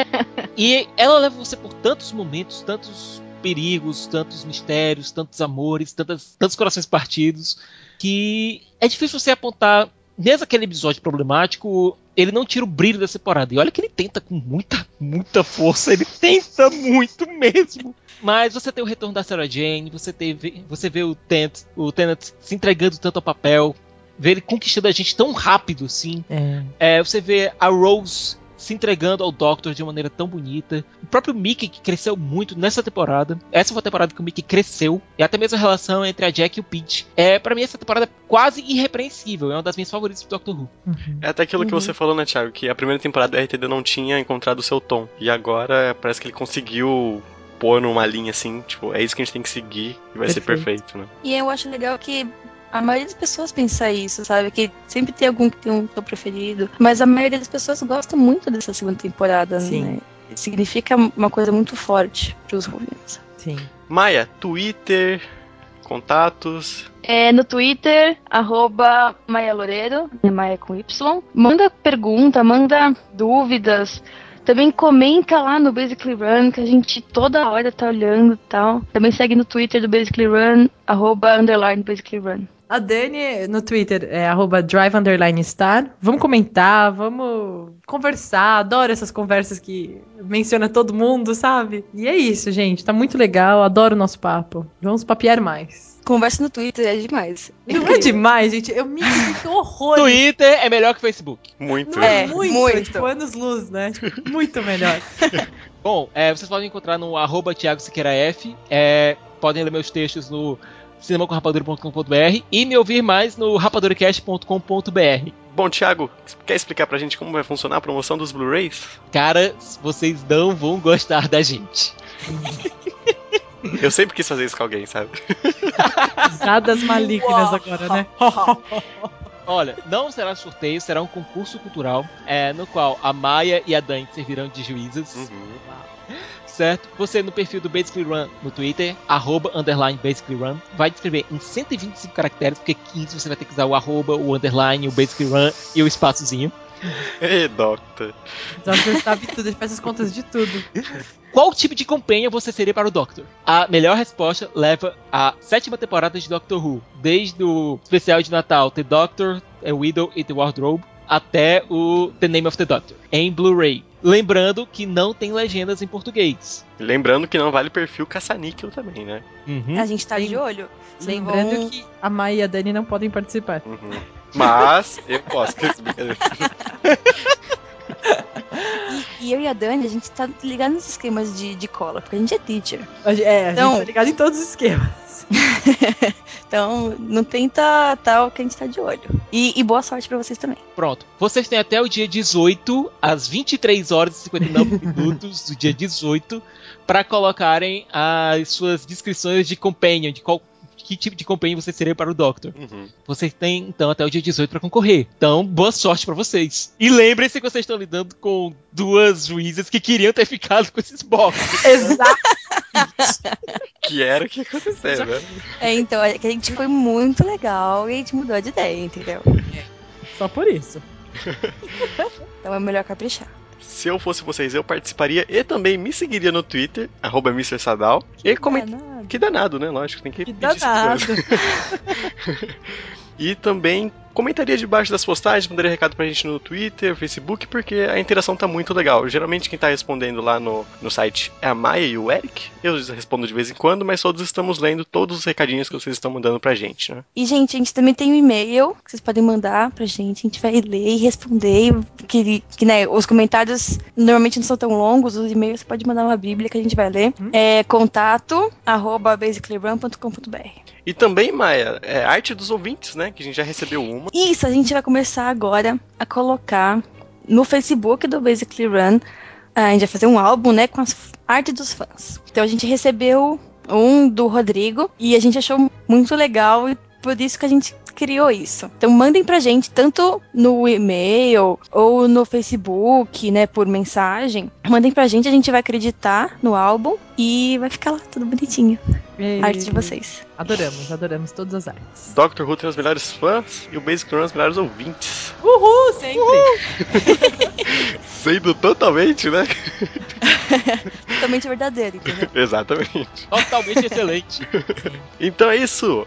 [SPEAKER 3] e ela leva você por tantos momentos, tantos perigos, tantos mistérios, tantos amores, tantas, tantos corações partidos, que é difícil você apontar mesmo aquele episódio problemático, ele não tira o brilho dessa temporada. E olha que ele tenta com muita, muita força. Ele tenta muito mesmo. Mas você tem o retorno da Sarah Jane, você, teve, você vê o Tent, o Tennant se entregando tanto ao papel, vê ele conquistando a gente tão rápido assim.
[SPEAKER 5] É.
[SPEAKER 3] É, você vê a Rose se entregando ao Doctor de uma maneira tão bonita. O próprio Mickey, que cresceu muito nessa temporada. Essa foi a temporada que o Mickey cresceu. E até mesmo a relação entre a Jack e o Pete. É, para mim, essa temporada é quase irrepreensível. É uma das minhas favoritas do Doctor Who.
[SPEAKER 2] É até aquilo que você falou, né, Thiago? Que a primeira temporada da RTD não tinha encontrado o seu tom. E agora parece que ele conseguiu pôr numa linha assim, tipo, é isso que a gente tem que seguir e vai ser
[SPEAKER 5] Perfeito.
[SPEAKER 2] perfeito, né?
[SPEAKER 8] E eu acho legal que a maioria das pessoas pensa isso, sabe? Que sempre tem algum que tem um seu preferido. Mas a maioria das pessoas gosta muito dessa segunda temporada,
[SPEAKER 5] Sim.
[SPEAKER 8] né? Significa uma coisa muito forte pros Ruvians.
[SPEAKER 5] Sim.
[SPEAKER 2] Maia, Twitter, contatos.
[SPEAKER 10] É no Twitter, arroba Maia Loureiro, né, Maia com Y. Manda pergunta, manda dúvidas. Também comenta lá no Basically Run, que a gente toda hora tá olhando e tal. Também segue no Twitter do Basically Run, arroba underline Basically Run.
[SPEAKER 5] A Dani no Twitter é arroba drive underline star. Vamos comentar, vamos conversar. Adoro essas conversas que menciona todo mundo, sabe? E é isso, gente. Tá muito legal. Adoro o nosso papo. Vamos papear mais.
[SPEAKER 8] Conversa no Twitter é demais.
[SPEAKER 5] Não é demais, gente. Eu me irrito horror.
[SPEAKER 3] Twitter é melhor que o Facebook.
[SPEAKER 2] Muito.
[SPEAKER 5] Não é, muito,
[SPEAKER 8] muito.
[SPEAKER 5] tipo anos luz, né? Tipo, muito melhor.
[SPEAKER 3] Bom, é, vocês podem encontrar no arroba Thiago Siqueira F. É, podem ler meus textos no cinemacorrapadura.com.br e me ouvir mais no rapaduracast.com.br.
[SPEAKER 2] Bom, Thiago, quer explicar pra gente como vai funcionar a promoção dos Blu-rays?
[SPEAKER 3] Cara, vocês não vão gostar da gente.
[SPEAKER 2] Eu sempre quis fazer isso com alguém, sabe?
[SPEAKER 5] Risadas malignas agora, né?
[SPEAKER 3] Olha, não será sorteio, será um concurso cultural, é, no qual a Maia e a Dani servirão de juízas,
[SPEAKER 2] Uhum.
[SPEAKER 3] Certo? Você no perfil do Basically Run no Twitter, arroba, underline Basically Run, vai descrever em 125 caracteres, porque 15 você vai ter que usar o arroba, o underline, o Basically Run e o espaçozinho.
[SPEAKER 2] Ei, Doctor.
[SPEAKER 5] O Doctor sabe tudo, ele faz as contas de tudo.
[SPEAKER 3] Qual tipo de companhia você seria para o Doctor? A melhor resposta leva à sétima temporada de Doctor Who, desde o especial de Natal The Doctor, The Widow e The Wardrobe, até o The Name of the Doctor, em Blu-ray. Lembrando que não tem legendas em português.
[SPEAKER 2] Lembrando que não vale perfil caça-níquel também, né?
[SPEAKER 3] Uhum.
[SPEAKER 8] A gente tá de olho.
[SPEAKER 5] Lembrando
[SPEAKER 8] Vão-
[SPEAKER 5] que a Maia e a Dani não podem participar.
[SPEAKER 2] Uhum. Mas eu posso.
[SPEAKER 8] E, e eu e a Dani, a gente tá ligado nos esquemas de, de cola, porque a gente é teacher.
[SPEAKER 5] É, a
[SPEAKER 8] Então-
[SPEAKER 5] gente tá ligado em todos os esquemas.
[SPEAKER 8] Então, não tenta tal que a gente tá de olho. E, e boa sorte pra vocês também.
[SPEAKER 3] Pronto. Vocês têm até o dia 18, às 23 horas e 59 minutos do dia 18, para colocarem as suas descrições de companion, de qual que tipo de companhia você seria para o Doctor.
[SPEAKER 2] Uhum.
[SPEAKER 3] Vocês têm então até o dia 18 para concorrer. Então, boa sorte para vocês. E lembrem-se que vocês estão lidando com duas juízas que queriam ter ficado com esses boxes.
[SPEAKER 5] Exato.
[SPEAKER 2] Que era o que ia acontecer, né?
[SPEAKER 8] É, então, é que a gente foi muito legal e a gente mudou de ideia, entendeu?
[SPEAKER 5] Só por isso.
[SPEAKER 8] Então é melhor caprichar.
[SPEAKER 2] Se eu fosse vocês, eu participaria e também me seguiria no Twitter, arroba Mr. Sadal. E coment...
[SPEAKER 8] É, nada.
[SPEAKER 2] Que danado, né? Lógico, tem que,
[SPEAKER 5] Que danado.
[SPEAKER 2] E também comentaria debaixo das postagens, mandaria recado pra gente no Twitter, Facebook, porque a interação tá muito legal. Geralmente quem tá respondendo lá no, no site é a Maia e o Eric. Eu respondo de vez em quando, mas todos estamos lendo todos os recadinhos que vocês estão mandando pra gente, né?
[SPEAKER 8] E, gente, a gente também tem um e-mail que vocês podem mandar pra gente. A gente vai ler e responder. Que, que né, os comentários normalmente não são tão longos. Os e-mails você pode mandar uma bíblia que a gente vai ler.
[SPEAKER 5] Hum.
[SPEAKER 8] É contato arroba basicallyrun.com.br.
[SPEAKER 2] E também, Maia, é arte dos ouvintes, né? Que a gente já recebeu uma.
[SPEAKER 8] Isso, a gente vai começar agora a colocar no Facebook do Basically Run. A gente vai fazer um álbum, né, com as artes dos fãs. Então a gente recebeu um do Rodrigo e a gente achou muito legal e por isso que a gente criou isso. Então mandem pra gente tanto no e-mail ou no Facebook, né, por mensagem. Mandem pra gente, a gente vai acreditar no álbum e vai ficar lá tudo bonitinho.
[SPEAKER 5] E-
[SPEAKER 8] arte de vocês.
[SPEAKER 5] Adoramos, adoramos todas as artes.
[SPEAKER 2] Doctor Who tem os melhores fãs e o Basic Run os melhores ouvintes.
[SPEAKER 5] Uhul, sempre!
[SPEAKER 2] Sendo totalmente, né?
[SPEAKER 8] Totalmente verdadeiro, entendeu?
[SPEAKER 2] Exatamente.
[SPEAKER 3] Totalmente excelente.
[SPEAKER 2] Então é isso.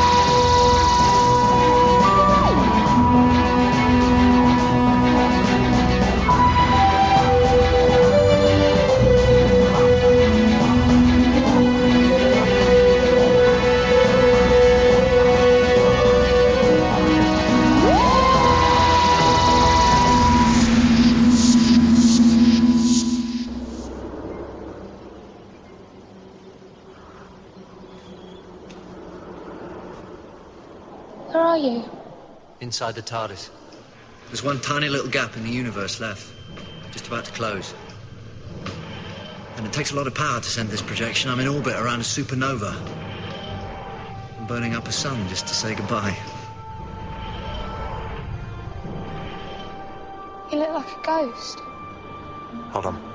[SPEAKER 9] Are you?
[SPEAKER 11] Inside the TARDIS. There's one tiny little gap in the universe left. Just about to close. And it takes a lot of power to send this projection. I'm in orbit around a supernova. I'm burning up a sun just to say goodbye.
[SPEAKER 9] You look like a ghost.
[SPEAKER 11] Hold on.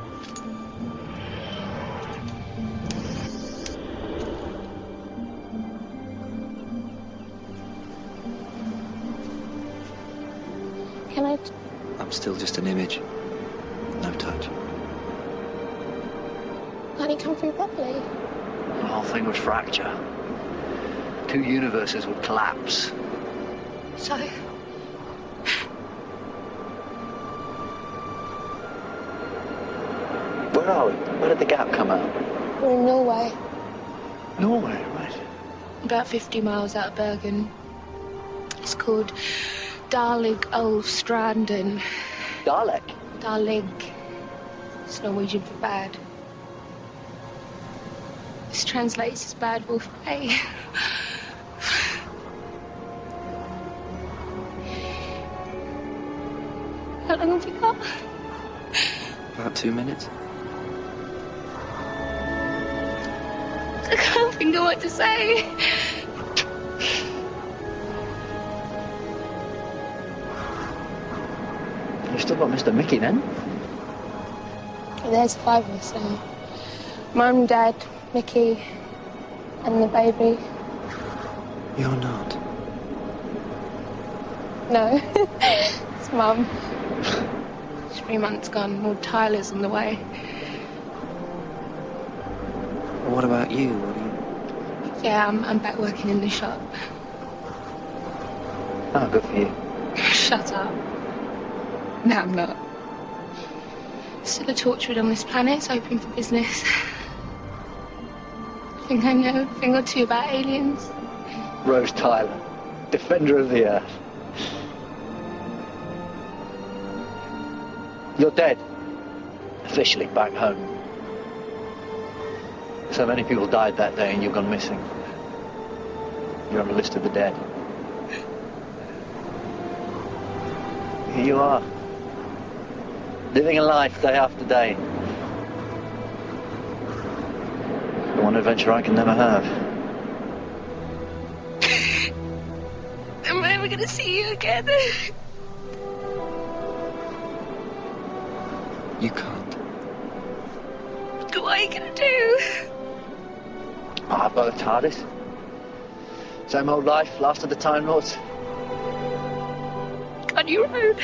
[SPEAKER 9] Can I?
[SPEAKER 11] I'm still just an image. No touch.
[SPEAKER 9] Can't you come through properly?
[SPEAKER 11] The whole thing would fracture. Two universes would collapse.
[SPEAKER 9] So,
[SPEAKER 11] Where are we? Where did the gap come out?
[SPEAKER 9] we're in Norway,
[SPEAKER 11] Norway, right.
[SPEAKER 9] about 50 miles out of Bergen. It's called Darlig Olstranden.
[SPEAKER 11] Dalek.
[SPEAKER 9] Darlig. It's Norwegian for bad. This translates as bad wolf bay. How long have we got?
[SPEAKER 11] About two minutes.
[SPEAKER 9] I can't think of what to say.
[SPEAKER 11] You've still got Mr. Mickey then?
[SPEAKER 9] There's five of us now. Mum, Dad, Mickey, and the baby.
[SPEAKER 11] You're not.
[SPEAKER 9] No, it's Mum. Three months gone. More Tyler's on the way.
[SPEAKER 11] What about you? What do you...
[SPEAKER 9] Yeah, I'm, I'm back working in the shop.
[SPEAKER 11] Oh, good for you.
[SPEAKER 9] Shut up. No, I'm not. Still a tortured on this planet. Open for business. I think I know a thing or two about aliens.
[SPEAKER 11] Rose Tyler, defender of the earth. You're dead. Officially back home. So many people died that day and you've gone missing. You're on the list of the dead. Here you are. Living a life day after day. The one adventure I can never have.
[SPEAKER 9] Am I ever going to see you again?
[SPEAKER 11] You can't.
[SPEAKER 9] what are you going to do?
[SPEAKER 11] Oh, I've got a TARDIS. Same old life, last of the Time Lords.
[SPEAKER 9] On your own.